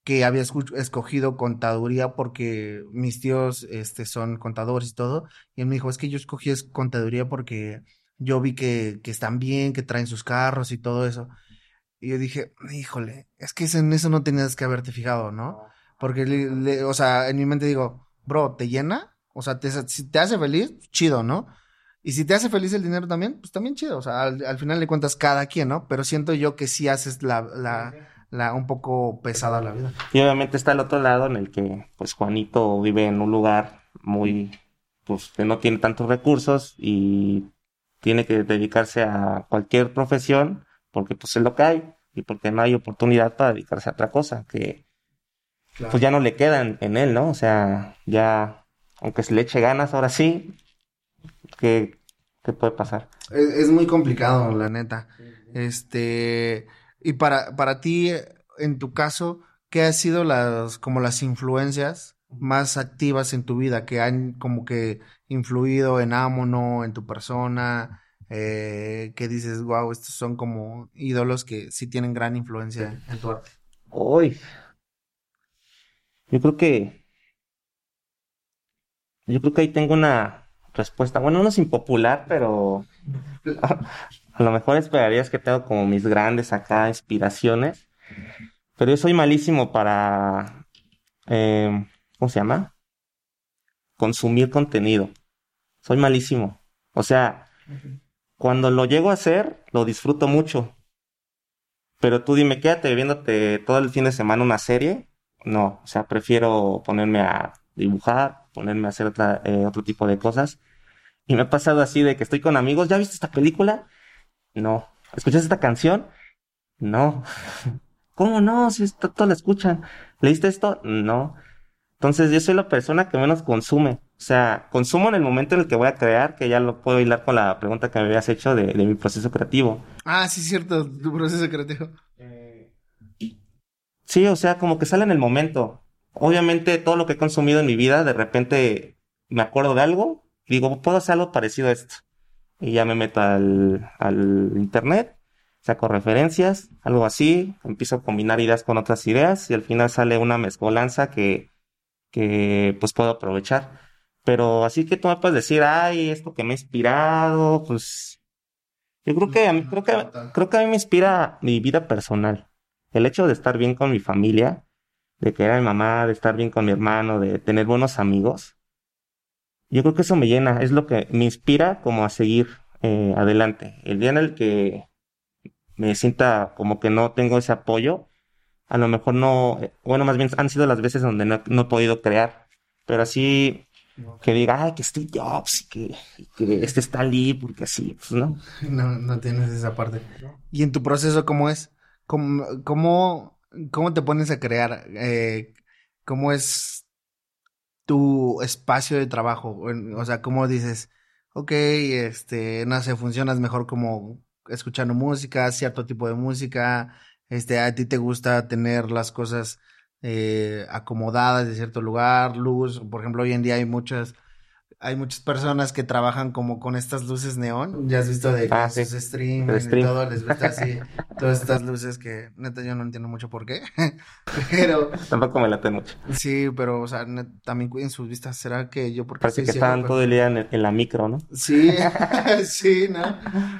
que había escogido contaduría porque mis tíos este, son contadores y todo. Y él me dijo, es que yo escogí es- contaduría porque yo vi que, que están bien, que traen sus carros y todo eso. Y yo dije, híjole, es que en eso no tenías que haberte fijado, ¿no? Porque, le- le- o sea, en mi mente digo, bro, ¿te llena? O sea, te, si te hace feliz, chido, ¿no? Y si te hace feliz el dinero también, pues también chido. O sea, al, al final le cuentas cada quien, ¿no? Pero siento yo que sí haces la, la, la, un poco pesada la vida. Y obviamente está el otro lado en el que, pues, Juanito vive en un lugar muy, pues, que no tiene tantos recursos y tiene que dedicarse a cualquier profesión porque, pues, es lo que hay y porque no hay oportunidad para dedicarse a otra cosa que, pues, ya no le queda en, él, ¿no? O sea, ya, aunque se le eche ganas ahora sí, ¿qué, qué puede pasar? Es, es muy complicado, la neta. Este, y para, para ti, en tu caso, ¿qué han sido las, como las influencias más activas en tu vida que han como que influido en Amono, en tu persona? Eh, que dices, wow, estos son como ídolos que sí tienen gran influencia en tu arte. Hoy. Yo creo que. Yo creo que ahí tengo una respuesta. Bueno, no es impopular, pero. A lo mejor esperarías que tengo como mis grandes acá inspiraciones. Pero yo soy malísimo para. eh, ¿cómo se llama? Consumir contenido. Soy malísimo. O sea, cuando lo llego a hacer, lo disfruto mucho. Pero tú dime, quédate viéndote todo el fin de semana una serie. No, o sea, prefiero ponerme a dibujar, ponerme a hacer otra, eh, otro tipo de cosas. Y me ha pasado así de que estoy con amigos, ¿ya viste esta película? No. ¿Escuchaste esta canción? No. ¿Cómo no? Si esto, todos la escuchan. ¿Leíste esto? No. Entonces yo soy la persona que menos consume. O sea, consumo en el momento en el que voy a crear, que ya lo puedo hilar con la pregunta que me habías hecho de, de mi proceso creativo. Ah, sí, cierto, tu proceso creativo. Sí, o sea, como que sale en el momento. Obviamente todo lo que he consumido en mi vida, de repente me acuerdo de algo y digo, puedo hacer algo parecido a esto. Y ya me meto al, al internet, saco referencias, algo así, empiezo a combinar ideas con otras ideas y al final sale una mezcolanza que, que pues puedo aprovechar. Pero así que tú me puedes decir, ay, esto que me ha inspirado, pues yo creo que a mí, creo que, creo que a mí me inspira mi vida personal. El hecho de estar bien con mi familia, de querer a mi mamá, de estar bien con mi hermano, de tener buenos amigos. Yo creo que eso me llena, es lo que me inspira como a seguir eh, adelante. El día en el que me sienta como que no tengo ese apoyo, a lo mejor no, bueno, más bien han sido las veces donde no, no he podido crear, pero así que diga, ay, que Steve Jobs y que, y que este está Lee, porque así, pues no. No, no tienes esa parte. ¿Y en tu proceso cómo es? ¿Cómo, cómo, cómo te pones a crear? Eh, ¿Cómo es tu espacio de trabajo? O sea, ¿cómo dices, ok, este, no sé, funcionas mejor como escuchando música, cierto tipo de música, este, a ti te gusta tener las cosas eh, acomodadas de cierto lugar, luz, por ejemplo, hoy en día hay muchas hay muchas personas que trabajan como con estas luces neón. Ya has visto de Ah, sus sí. streaming El y stream. todo, les gusta así, todas estas luces que neta yo no entiendo mucho por qué. pero Tampoco me late mucho. sí, pero o sea, net- también cuiden sus vistas. ¿Será que yo porque Parece que pero- todo el día en, en la micro, ¿no? Sí, sí, ¿no?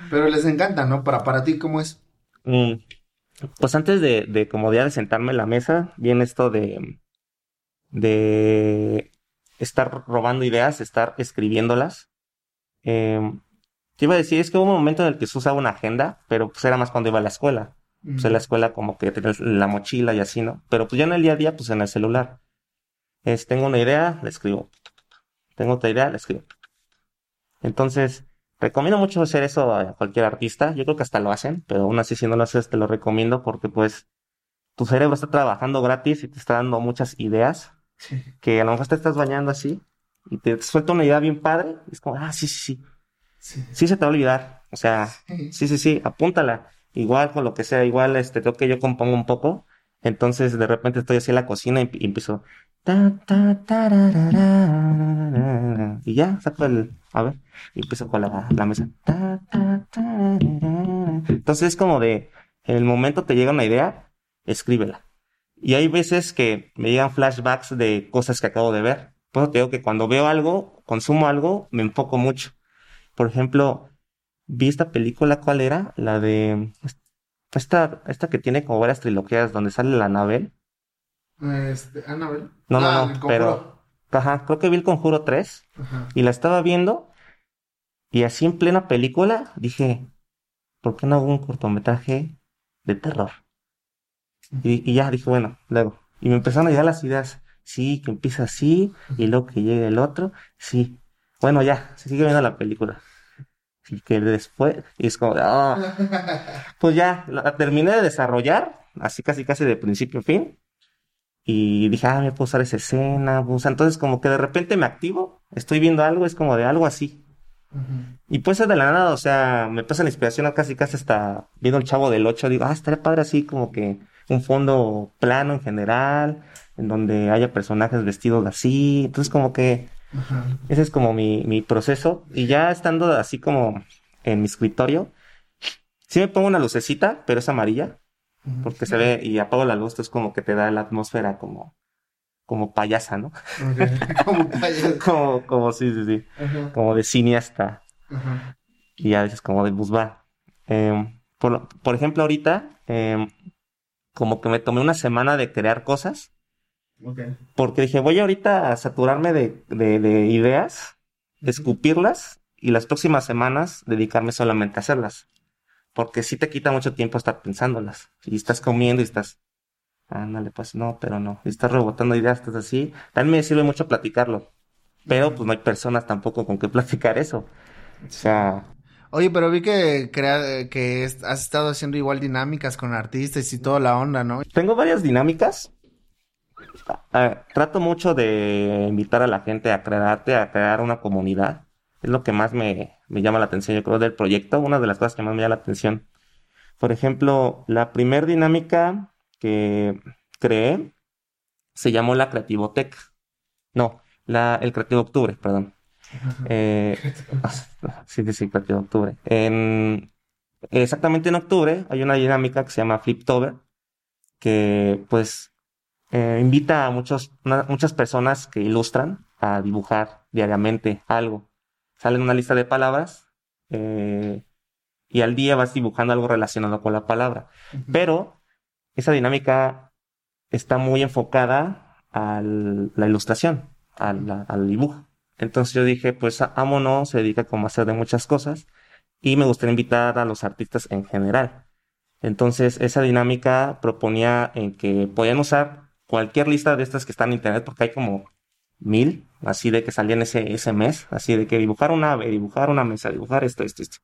Pero les encanta, ¿no? Para, para ti, ¿cómo es? Mm, Pues antes de, de como ya de sentarme en la mesa, viene esto de, de estar robando ideas, estar escribiéndolas. Eh, te iba a decir, es que hubo un momento en el que se usaba una agenda, pero pues era más cuando iba a la escuela. Pues en la escuela como que tenías la mochila y así, ¿no? Pero pues ya en el día a día, pues en el celular. Es, tengo una idea, la escribo. Tengo otra idea, la escribo. Entonces, recomiendo mucho hacer eso a cualquier artista. Yo creo que hasta lo hacen, pero aún así si no lo haces te lo recomiendo porque pues tu cerebro está trabajando gratis y te está dando muchas ideas que a lo mejor te estás bañando así y te suelta una idea bien padre y es como, ah, sí, sí, sí. Sí se te va a olvidar. O sea, sí, sí, sí, apúntala. Igual con lo que sea, igual este, creo que yo compongo un poco. Entonces de repente estoy así en la cocina y, y empiezo, ta, ta, tararara, y ya saco el, a ver, y empiezo con la, la mesa. Ta, ta, tararara. Entonces es como de, en el momento te llega una idea, escríbela. Y hay veces que me llegan flashbacks de cosas que acabo de ver. Por eso te digo que cuando veo algo, consumo algo, me enfoco mucho. Por ejemplo, vi esta película, ¿cuál era? La de esta, esta que tiene como varias trilogías donde sale la Anabel. Este, Annabelle. No, no, Ah, no, pero ajá, creo que vi el Conjuro 3 Ajá. y la estaba viendo y así en plena película dije, ¿por qué no hago un cortometraje de terror? Y, y ya dije, bueno, luego. Y me empezaron a llegar las ideas. Sí, que empieza así y luego que llegue el otro. Sí. Bueno, ya, se sigue viendo la película. Y que después, y es como, ah. Pues ya, la, terminé de desarrollar, así casi casi de principio a fin. Y dije, ah, me puedo usar esa escena, puedo usar- Entonces, como que de repente me activo, estoy viendo algo, es como de algo así. Y pues es de la nada, o sea, me pasa la inspiración casi casi hasta viendo el chavo del 8, digo, ah, estaría padre así como que un fondo plano en general, en donde haya personajes vestidos así. Entonces, como que ese es como mi, mi proceso. Y ya estando así como en mi escritorio, sí me pongo una lucecita, pero es amarilla, porque se ve y apago la luz, entonces como que te da la atmósfera como, como payasa, ¿no? Como payaso. Como, como, sí, sí, sí, Ajá. como de cineasta. Ajá. y a veces como de va. Em, por, por ejemplo, ahorita, em, como que me tomé una semana de crear cosas, porque dije, voy ahorita a saturarme de, de, de ideas, escupirlas, y las próximas semanas dedicarme solamente a hacerlas. Porque sí te quita mucho tiempo estar pensándolas. Y estás comiendo y estás, ándale, pues no, pero no. Y estás rebotando ideas, estás así. También me sirve mucho platicarlo. Pero pues no hay personas tampoco con que platicar eso. O sea, Oye, pero vi que crea, que has estado haciendo igual dinámicas con artistas y toda la onda, ¿no? Tengo varias dinámicas. Trato mucho de invitar a la gente a crear arte, a crear una comunidad. Es lo que más me, me llama la atención, yo creo, del proyecto. Una de las cosas que más me llama la atención. Por ejemplo, la primer dinámica que creé se llamó la Creativoteca. No, la, el Creativo Octubre, perdón. Eh, sí, sí, sí, Creativo Octubre. En, exactamente en octubre hay una dinámica que se llama Fliptober, que pues eh, invita a muchos, una- muchas personas que ilustran a dibujar diariamente algo. Salen una lista de palabras eh, y al día vas dibujando algo relacionado con la palabra. Pero esa dinámica está muy enfocada a la ilustración, al dibujo. Entonces yo dije, pues Amono se dedica como a hacer de muchas cosas y me gustaría invitar a los artistas en general. Entonces esa dinámica proponía en que podían usar cualquier lista de estas que están en internet porque hay como mil, así de que salían ese, mes, así de que dibujar un ave, dibujar una mesa, dibujar esto, esto, esto.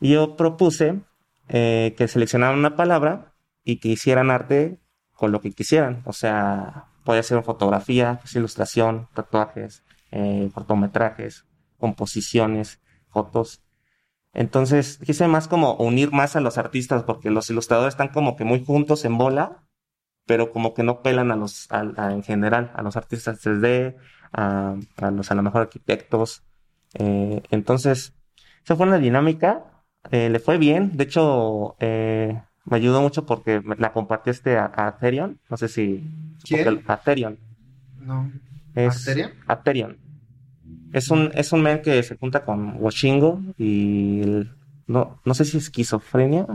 Y yo propuse eh, que seleccionaran una palabra y que hicieran arte con lo que quisieran. O sea, podía ser fotografía, pues, ilustración, tatuajes, eh, cortometrajes, composiciones, fotos. Entonces, quise más como unir más a los artistas porque los ilustradores están como que muy juntos en bola, pero como que no pelan a los, a- a- en general, a los artistas 3D, a, a los a lo mejor arquitectos. Eh, entonces, esa fue una dinámica, eh, le fue bien, de hecho, eh, me ayudó mucho porque me- la compartí este a, a Atherion, no sé si... ¿Quién? porque Atherion. No. Es ¿Arteria? Atherion. Es un, es un men que se junta con Washingo y el- no, no sé si esquizofrenia.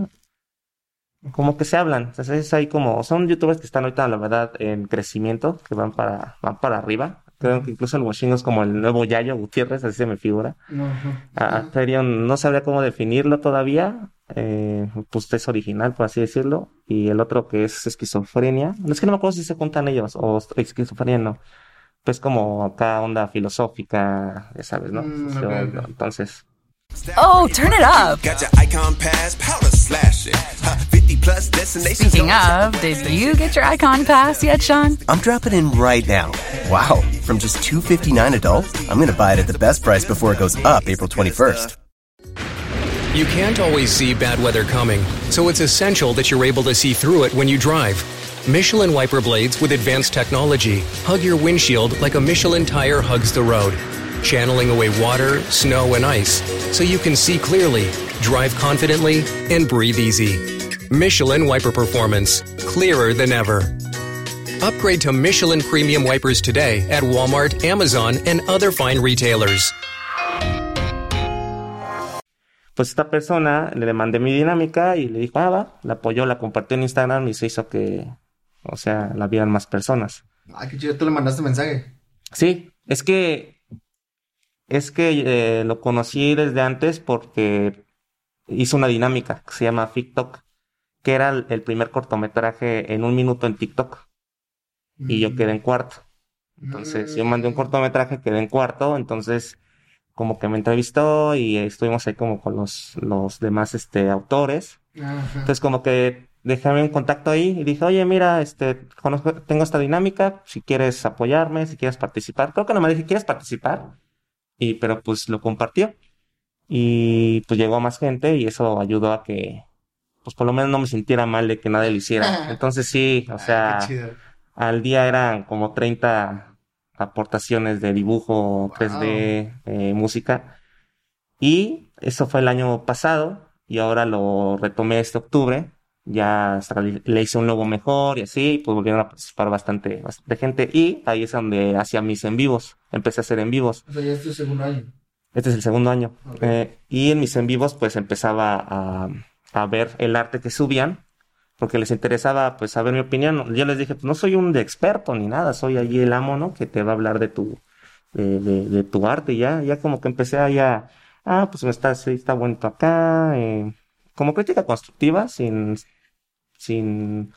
Como que se hablan. O sea, es ahí como, son youtubers que están ahorita, la verdad, en crecimiento, que van para, van para arriba. Creo que incluso el Washingo es como el nuevo Yayo Gutiérrez, así se me figura. A Atherion no sabría cómo definirlo todavía. Eh, pues es original, por así decirlo. Y el otro que es esquizofrenia. No es que no me acuerdo si se juntan ellos o esquizofrenia no. Pues como acá onda filosófica, ya sabes, ¿no? Mm, ok, ok. Entonces, Oh, turn it up. Got your icon pass, powder slashing. Huh, 50 plus destinations. Speaking of, did you get your icon pass yet, Sean? I'm dropping in right now. Wow, from just 259 adult, I'm going to buy it at the best price before it goes up April 21st. You can't always see bad weather coming, so it's essential that you're able to see through it when you drive. Michelin wiper blades with advanced technology hug your windshield like a Michelin tire hugs the road, channeling away water, snow, and ice so you can see clearly, drive confidently, and breathe easy. Michelin wiper performance, clearer than ever. Upgrade to Michelin premium wipers today at Walmart, Amazon, and other fine retailers. Pues esta persona le mandé mi dinámica y le dijo, ah, va, la apoyó, la compartió en Instagram y se hizo que, o sea, la vieran más personas. Ay, qué chido, tú le mandaste mensaje. Sí, es que, es que eh, lo conocí desde antes porque hizo una dinámica que se llama TikTok, que era el, el primer cortometraje en un minuto en TikTok. Y yo quedé en cuarto. Entonces, yo mandé un cortometraje, quedé en cuarto, entonces como que me entrevistó y estuvimos ahí como con los, los demás este, autores. Ajá. Entonces como que dejé un contacto ahí y dije, oye, mira, este, conozco, tengo esta dinámica, si quieres apoyarme, si quieres participar. Creo que no me dije, ¿quieres participar? Y, pero pues lo compartió. Y pues llegó a más gente y eso ayudó a que, pues por lo menos no me sintiera mal de que nadie lo hiciera. Entonces sí, o sea, Qué chido. al día eran como 30 aportaciones de dibujo, 3D, eh, música. Y eso fue el año pasado y ahora lo retomé este octubre. Ya hasta le hice un logo mejor y así, y pues volvieron a participar bastante, bastante gente. Y ahí es donde hacía mis en vivos. Empecé a hacer en vivos. O sea, ya es tu segundo año. Este es el segundo año. Eh, y en mis en vivos, pues empezaba a, a ver el arte que subían, porque les interesaba, pues, saber mi opinión. Yo les dije, pues, no soy un de experto ni nada, soy allí el amo, ¿no? Que te va a hablar de tu, de, de, de tu arte. Y ya, ya como que empecé ahí a, ah, pues, está, sí, está bueno acá, eh, como crítica constructiva, sin, sin,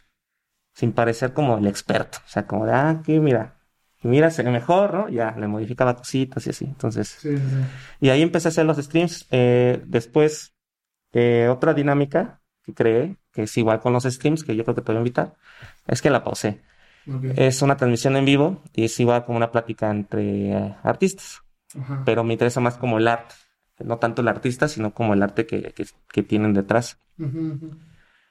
sin parecer como el experto. O sea, como de, ah, que mira, mira, se ve mejor, ¿no? Ya, le modificaba cositas y así. Entonces, Sí, sí, y ahí empecé a hacer los streams. Eh, después, eh, otra dinámica que creé, que es igual con los streams, que yo creo que te voy a invitar, es que la pausé. Ok. Es una transmisión en vivo y es igual como una plática entre eh, artistas, Ajá. pero me interesa más como el arte, no tanto el artista, sino como el arte que, que, que tienen detrás.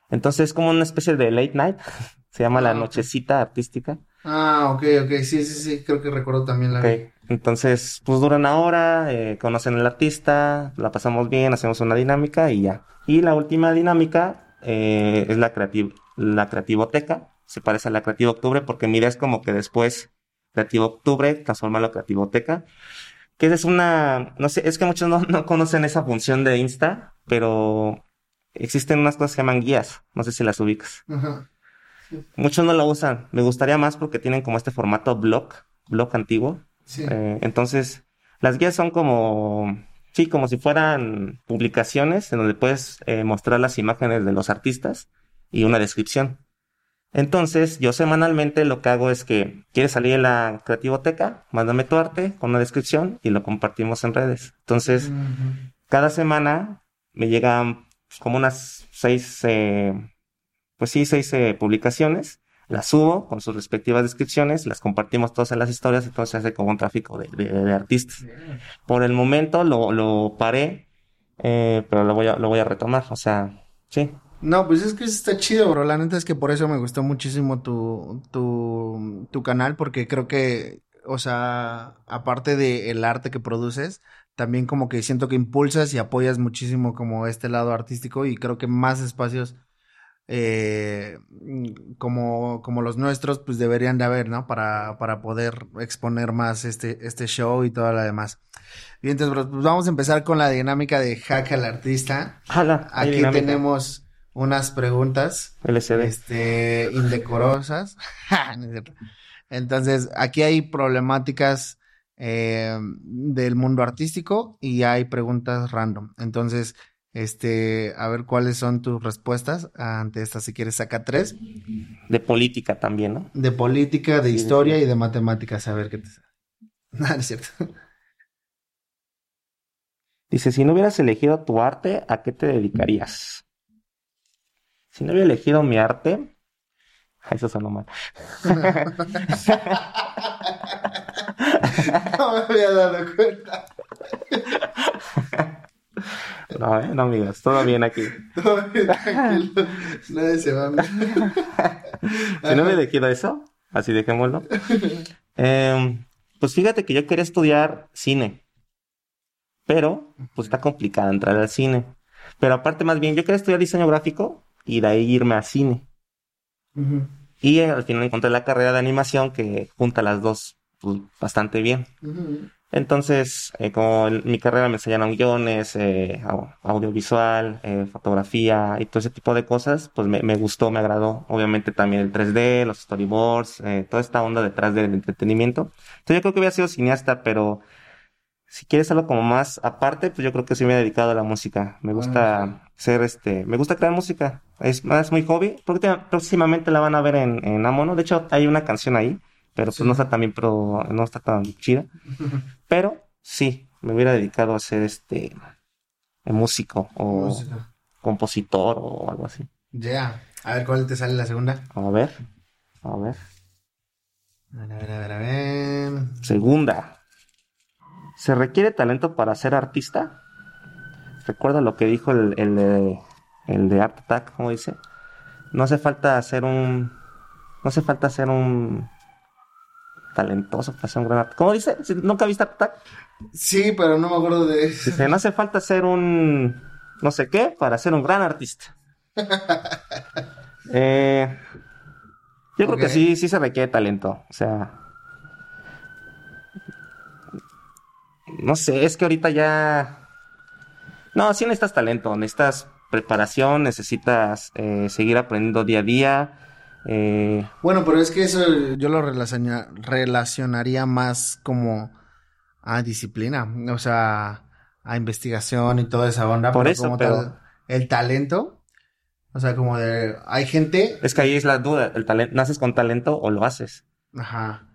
Entonces es como una especie de late night, se llama la Ah, ok. nochecita artística. Ah, ok, ok. Sí, sí, sí. Creo que recuerdo también la Ok, vi. Entonces, pues dura una hora, eh, conocen al artista, la pasamos bien, hacemos una dinámica y ya. Y la última dinámica eh, es la creativ la creativoteca. Se parece a la creativo octubre porque mira, es como que después creativo octubre transforma a creativoteca. Que es una, no sé, es que muchos no, no conocen esa función de Insta, pero existen unas cosas que llaman guías. No sé si las ubicas. Ajá. Muchos no la usan. Me gustaría más porque tienen como este formato blog, blog antiguo. Sí. Eh, entonces, las guías son como, sí, como si fueran publicaciones en donde puedes eh, mostrar las imágenes de los artistas y una descripción. Entonces, yo semanalmente lo que hago es que quieres salir en la creativoteca, mándame tu arte con una descripción y lo compartimos en redes. Entonces, cada semana me llegan pues, como unas seis, eh, pues sí, seis eh, publicaciones. Las subo con sus respectivas descripciones, las compartimos todas en las historias, entonces se hace como un tráfico de, de- de artistas. Por el momento lo, lo paré, eh, pero lo voy a, lo voy a retomar, o sea, sí. No, pues es que está chido, bro. La neta es que por eso me gustó muchísimo tu, tu, tu canal, porque creo que, o sea, aparte de el arte que produces, también como que siento que impulsas y apoyas muchísimo como este lado artístico y creo que más espacios eh, como, como los nuestros, pues deberían de haber, ¿no? Para, para poder exponer más este, este show y todo lo demás. Bien, entonces, pues vamos a empezar con la dinámica de Hack al Artista. Hay Aquí dinámica. tenemos unas preguntas, LCD. este, indecorosas. Entonces, aquí hay problemáticas eh, del mundo artístico y hay preguntas random. Entonces, este, a ver cuáles son tus respuestas ante estas. Si quieres, saca tres. De política también, ¿no? De política, de Sí, historia y de matemáticas. A ver qué te no es cierto. Dice, si no hubieras elegido tu arte, ¿a qué te dedicarías? Si no hubiera elegido mi arte, eso sonó mal. No me había dado cuenta. No, eh, no, amigas, todo bien aquí. Todo bien, tranquilo. Nadie se va. Si no me elegido eso, así dejémoslo. Em, pues fíjate que yo quería estudiar cine. Pero, pues está complicado entrar al cine. Pero aparte, más bien, yo quería estudiar diseño gráfico y de ahí irme a cine. Y eh, al final encontré la carrera de animación que junta las dos pues, bastante bien. Entonces, eh, como en mi carrera me enseñaron guiones, eh, au- audiovisual, eh, fotografía y todo ese tipo de cosas, pues me, me gustó, me agradó. Obviamente también el 3D, los storyboards, eh, toda esta onda detrás del entretenimiento. Entonces yo creo que hubiera sido cineasta, pero si quieres algo como más aparte, pues yo creo que sí me he dedicado a la música. Me gusta ser este, me gusta crear música. Es más muy hobby. Próxima- Próximamente la van a ver en, en Amo, ¿no? De hecho, hay una canción ahí, pero pues no está tan bien, pero no está tan chida. Pero sí, me hubiera dedicado a ser este eh, músico o Música. compositor o algo así. Ya. A ver, ¿cuál te sale la segunda? A ver, a ver. A ver, a ver, a ver. Segunda. ¿Se requiere talento para ser artista? Recuerda lo que dijo el, el, de- el de Art Attack, como dice. No hace falta ser un. No hace falta ser un. Talentoso para ser un gran artista. ¿Cómo dice? ¿Nunca viste Art Attack? Sí, pero no me acuerdo de eso. Dice, no hace falta ser un. No sé qué para ser un gran artista. Eh, yo creo que sí, sí se requiere talento. O sea. No sé, es que ahorita ya. No, sí necesitas talento, necesitas preparación, necesitas eh, seguir aprendiendo día a día. eh, Bueno, pero es que eso yo lo relaciona- relacionaría más como a disciplina, o sea, a investigación y toda esa onda. Por pero eso, como pero- tal, el talento, o sea, como de, hay gente, es que ahí es la duda, el talento, ¿naces con talento o lo haces? ajá,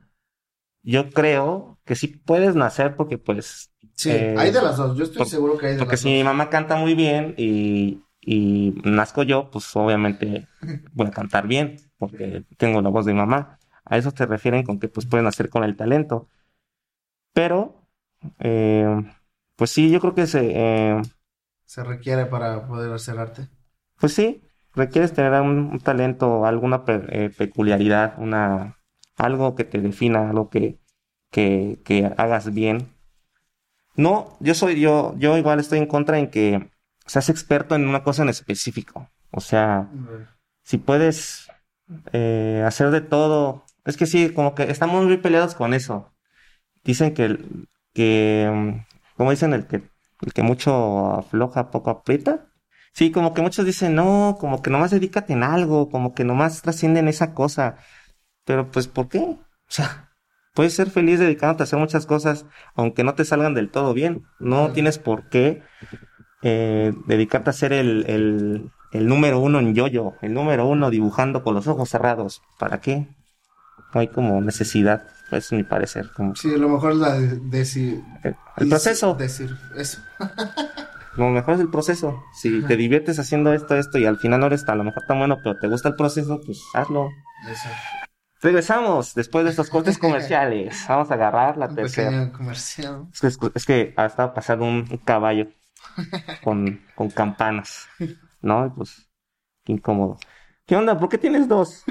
Yo creo que sí puedes nacer porque pues sí, Eh, hay de las dos, yo estoy por- seguro que hay de Porque las si mi dos. mamá canta muy bien y, y nazco yo, pues obviamente voy a cantar bien, porque tengo la voz de mi mamá. A eso te refieren con que pues pueden hacer con el talento. Pero, eh, pues sí, yo creo que se, eh, Se requiere para poder hacer arte. pues sí, requieres tener un, un talento, alguna pe- eh, peculiaridad, una, algo que te defina, algo que, que, que hagas bien. No, yo soy, yo, yo igual estoy en contra en que seas experto en una cosa en específico. O sea, si puedes eh, hacer de todo. Es que sí, como que estamos muy peleados con eso. Dicen que, que, mm, como dicen, el que, el que mucho afloja, poco aprieta. Sí, como que muchos dicen, no, como que nomás dedícate en algo, como que nomás trasciende en esa cosa. Pero pues, ¿por qué? O sea, puedes ser feliz dedicándote a hacer muchas cosas, aunque no te salgan del todo bien. No tienes por qué eh, dedicarte a ser el, el, el número uno en yoyo, el número uno dibujando con los ojos cerrados. ¿Para qué? No hay como necesidad, pues es mi parecer. Como Sí, lo mejor es la de, decir, el, el proceso. decir eso. Lo mejor es el proceso. Si te diviertes haciendo esto, esto y al final no eres a lo mejor tan bueno, pero te gusta el proceso, pues hazlo. Eso. Regresamos después de estos cortes comerciales. Vamos a agarrar la Un tercera. comercial. Es que, es que estaba pasando un caballo con, con campanas, ¿no? Y pues, qué incómodo. ¿Qué onda? ¿Por qué tienes dos?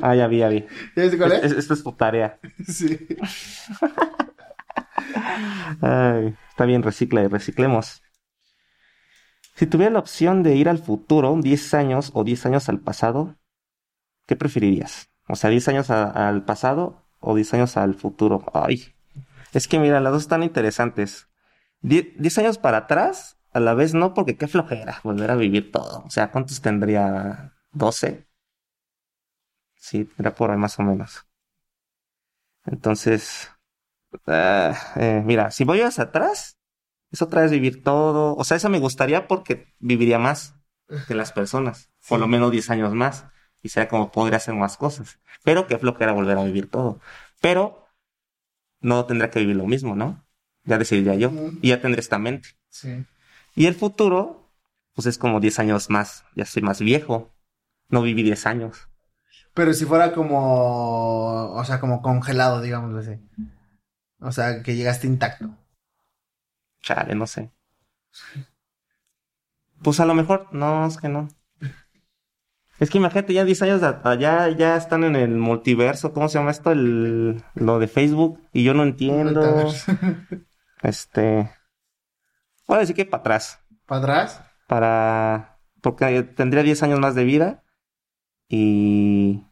Ah, ya vi, ya vi. ¿Ya viste cuál Es- es? es- Esto es tu tarea. Sí. Ay, está bien, recicla y reciclemos. Si tuviera la opción de ir al futuro, 10 años o 10 años al pasado, ¿qué preferirías? O sea, 10 años a- al pasado o 10 años al futuro. Ay, es que mira, las dos están interesantes. Die- 10 años para atrás, a la vez no, porque qué flojera volver a vivir todo. O sea, ¿cuántos tendría? ¿12? Sí, era por ahí más o menos. Entonces, ah, eh, mira, si voy hacia atrás, es otra vez vivir todo. O sea, eso me gustaría porque viviría más que las personas. Por lo menos 10 años más. Y sería como podría hacer más cosas. Pero qué flojera volver a vivir todo. Pero no tendría que vivir lo mismo, ¿no? Ya decidiría yo. Y ya tendré esta mente. Sí. Y el futuro, pues es como 10 años más. Ya soy más viejo. No viví 10 años. Pero si fuera como, o sea, como congelado, digámoslo así. O sea, que llegaste intacto. Chale, no sé. Pues a lo mejor, no, es que no. Es que imagínate, ya 10 años allá, ya están en el multiverso, ¿cómo se llama esto? El, lo de Facebook, y yo no entiendo. Este. Voy a decir que para atrás. ¿Para atrás? Para. Porque tendría 10 años más de vida. Y.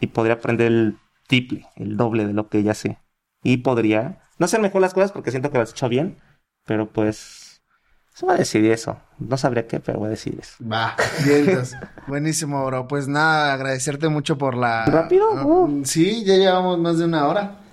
Y podría aprender el triple, el doble de lo que ya sé. Y podría. No hacer mejor las cosas porque siento que las he hecho bien. Pero pues. Se va a decir eso. No sabría qué, pero voy a decir eso. Va, bien, buenísimo, bro. Pues nada, agradecerte mucho por la. ¿Rápido? Uh, sí, ya llevamos más de una hora.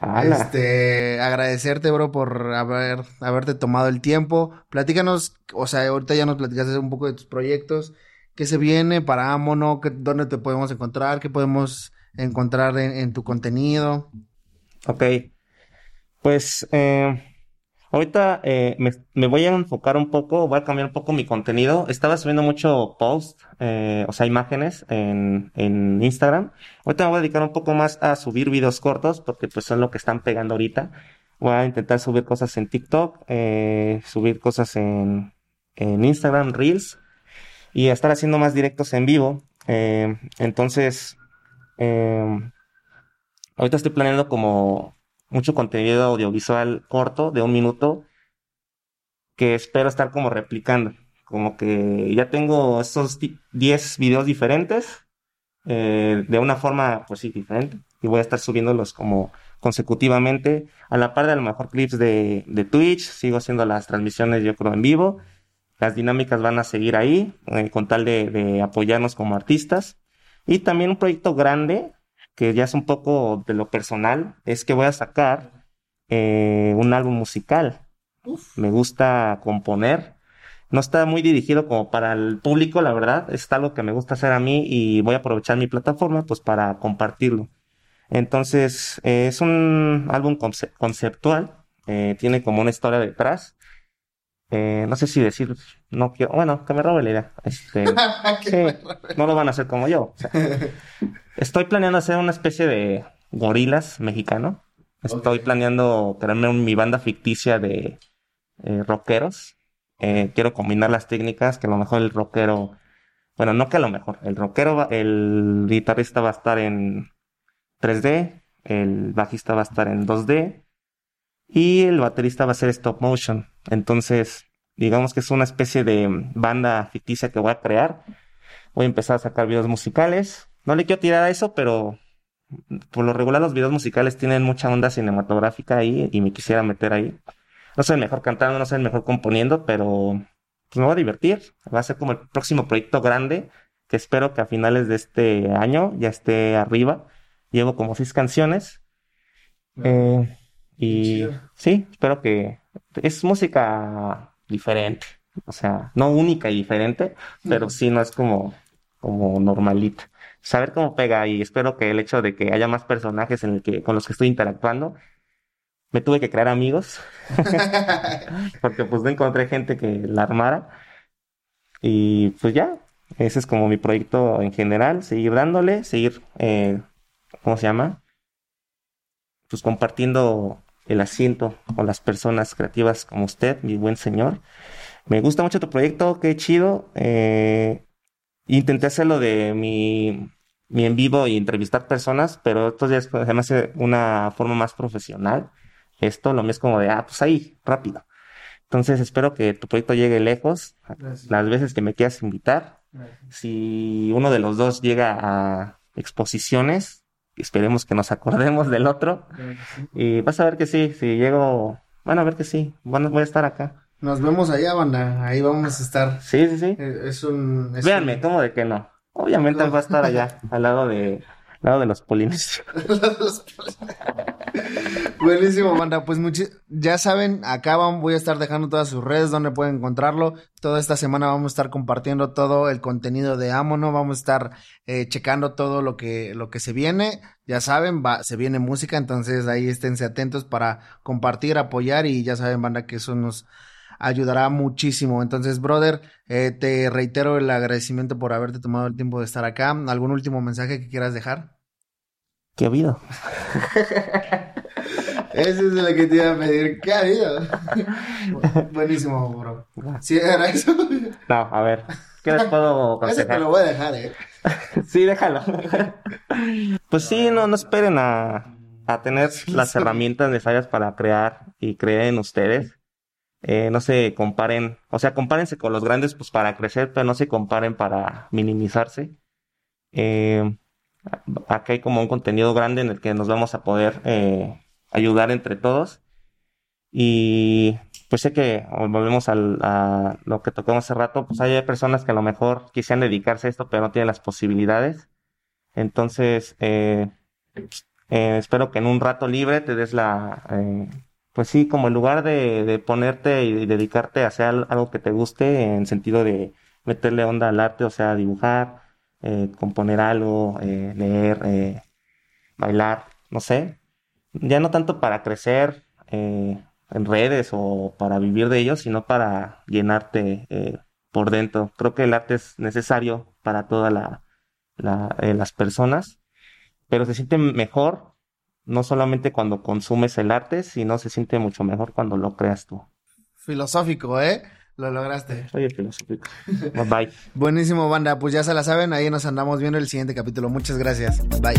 Ala. Este, agradecerte, bro, por haber, haberte tomado el tiempo. Platícanos, o sea, ahorita ya nos platicaste un poco de tus proyectos. ¿Qué se viene para Amono? ¿Qué- ¿Dónde te podemos encontrar? ¿Qué podemos encontrar en, en tu contenido? Ok. Pues eh, ahorita eh, me, me voy a enfocar un poco, voy a cambiar un poco mi contenido. Estaba subiendo mucho post, eh, o sea, imágenes en, en Instagram. Ahorita me voy a dedicar un poco más a subir videos cortos porque pues son lo que están pegando ahorita. Voy a intentar subir cosas en TikTok, eh, subir cosas en, en Instagram, Reels y a estar haciendo más directos en vivo. Eh, entonces, eh, ahorita estoy planeando como mucho contenido audiovisual corto de un minuto que espero estar como replicando. Como que ya tengo esos di- 10 videos diferentes eh, de una forma, pues sí, diferente. Y voy a estar subiéndolos como consecutivamente. A la par de a lo mejor clips de, de Twitch. Sigo haciendo las transmisiones, yo creo, en vivo. Las dinámicas van a seguir ahí, eh, con tal de, de apoyarnos como artistas. Y también un proyecto grande, que ya es un poco de lo personal, es que voy a sacar eh, un álbum musical. Me gusta componer. No está muy dirigido como para el público, la verdad. Es algo que me gusta hacer a mí y voy a aprovechar mi plataforma pues para compartirlo. Entonces, eh, es un álbum conce- conceptual. eh, tiene como una historia detrás. Eh, no sé si decir, no quiero, bueno, que me robe la idea. Este, sí, no lo van a hacer como yo. o sea, estoy planeando hacer una especie de gorilas mexicano. Estoy planeando crearme un- mi banda ficticia de eh, rockeros. Eh, quiero combinar las técnicas, que a lo mejor el rockero, bueno, no que a lo mejor, el rockero, va- el guitarrista va a estar en 3D, el bajista va a estar en 2D y el baterista va a ser stop motion. Entonces, digamos que es una especie de banda ficticia que voy a crear. Voy a empezar a sacar videos musicales. No le quiero tirar a eso, pero por lo regular los videos musicales tienen mucha onda cinematográfica ahí y me quisiera meter ahí. No soy el mejor cantando, no soy el mejor componiendo, pero pues me voy a divertir. Va a ser como el próximo proyecto grande que espero que a finales de este año ya esté arriba. Llevo como seis canciones. Eh, y sí, espero que es música diferente. O sea, no única y diferente, pero sí no es como, como normalita. Saber cómo pega y espero que el hecho de que haya más personajes en el que, con los que estoy interactuando, me tuve que crear amigos, porque pues no encontré gente que la armara. Y pues ya, ese es como mi proyecto en general, seguir dándole, seguir, eh, ¿cómo se llama? Pues compartiendo el asiento con las personas creativas como usted, mi buen señor. Me gusta mucho tu proyecto, qué chido. Eh, intenté hacerlo de mi, mi en vivo y entrevistar personas, pero esto ya es, se me hace una forma más profesional. Esto lo mío es como de, ah, pues ahí, rápido. Entonces espero que tu proyecto llegue lejos, Gracias. las veces que me quieras invitar. Si uno de los dos llega a exposiciones, esperemos que nos acordemos del otro. Y vas a ver que sí, si llego, bueno, a ver que sí, voy a estar acá. Nos vemos allá, banda. Ahí vamos a estar. Sí, sí, sí. Eh, Es un. es Véanme, un- ¿cómo de que no? Obviamente va a estar allá, al lado de, al lado de los polinesios. Buenísimo, banda. Pues ya saben, acá van- voy a estar dejando todas sus redes donde pueden encontrarlo. Toda esta semana vamos a estar compartiendo todo el contenido de Amono. Vamos a estar eh, checando todo lo que, lo que se viene. Ya saben, va, se viene música, entonces ahí esténse atentos para compartir, apoyar y ya saben, banda, que eso nos ayudará muchísimo. Entonces, brother, eh, te reitero el agradecimiento por haberte tomado el tiempo de estar acá. ¿Algún último mensaje que quieras dejar? ¿Qué ha habido? Ese es el que te iba a pedir. ¿Qué ha habido? Buenísimo, bro. Sí, era eso. No, a ver, ¿qué les puedo Ese te aconsejar? lo voy a dejar, eh. Sí, déjalo. Pues sí, no, no esperen a, a tener las herramientas necesarias para crear y creer en ustedes. Eh, no se comparen, o sea, compárense con los grandes pues para crecer, pero no se comparen para minimizarse. Eh, aquí hay como un contenido grande en el que nos vamos a poder eh, ayudar entre todos. Y pues sé que volvemos al- a lo que tocamos hace rato, pues hay personas que a lo mejor quisieran dedicarse a esto, pero no tienen las posibilidades. Entonces, eh, espero que en un rato libre te des la, pues sí, como en lugar de, ponerte y dedicarte a hacer al- algo que te guste, en sentido de meterle onda al arte, o sea, dibujar, eh, componer algo, eh, leer, eh, bailar, no sé. Ya no tanto para crecer en redes o para vivir de ello, sino para llenarte por dentro. Creo que el arte es necesario para todas la, la- las personas, pero se siente mejor no solamente cuando consumes el arte, sino se siente mucho mejor cuando lo creas tú. Filosófico, ¿eh? Lo lograste. Soy el filosófico. Bye bye. Buenísimo, banda. Pues ya se la saben. Ahí nos andamos viendo el siguiente capítulo. Muchas gracias. Bye.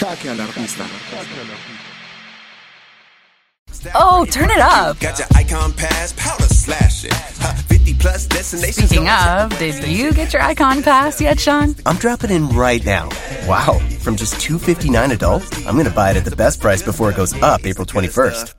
Jaque al artista. Oh, turn it up. Got your icon pass, powder slash it. 50 plus destinations. Speaking of, did you get your icon pass yet, Sean? I'm dropping in right now. Wow, from just 259 adult, I'm going to buy it at the best price before it goes up April 21st.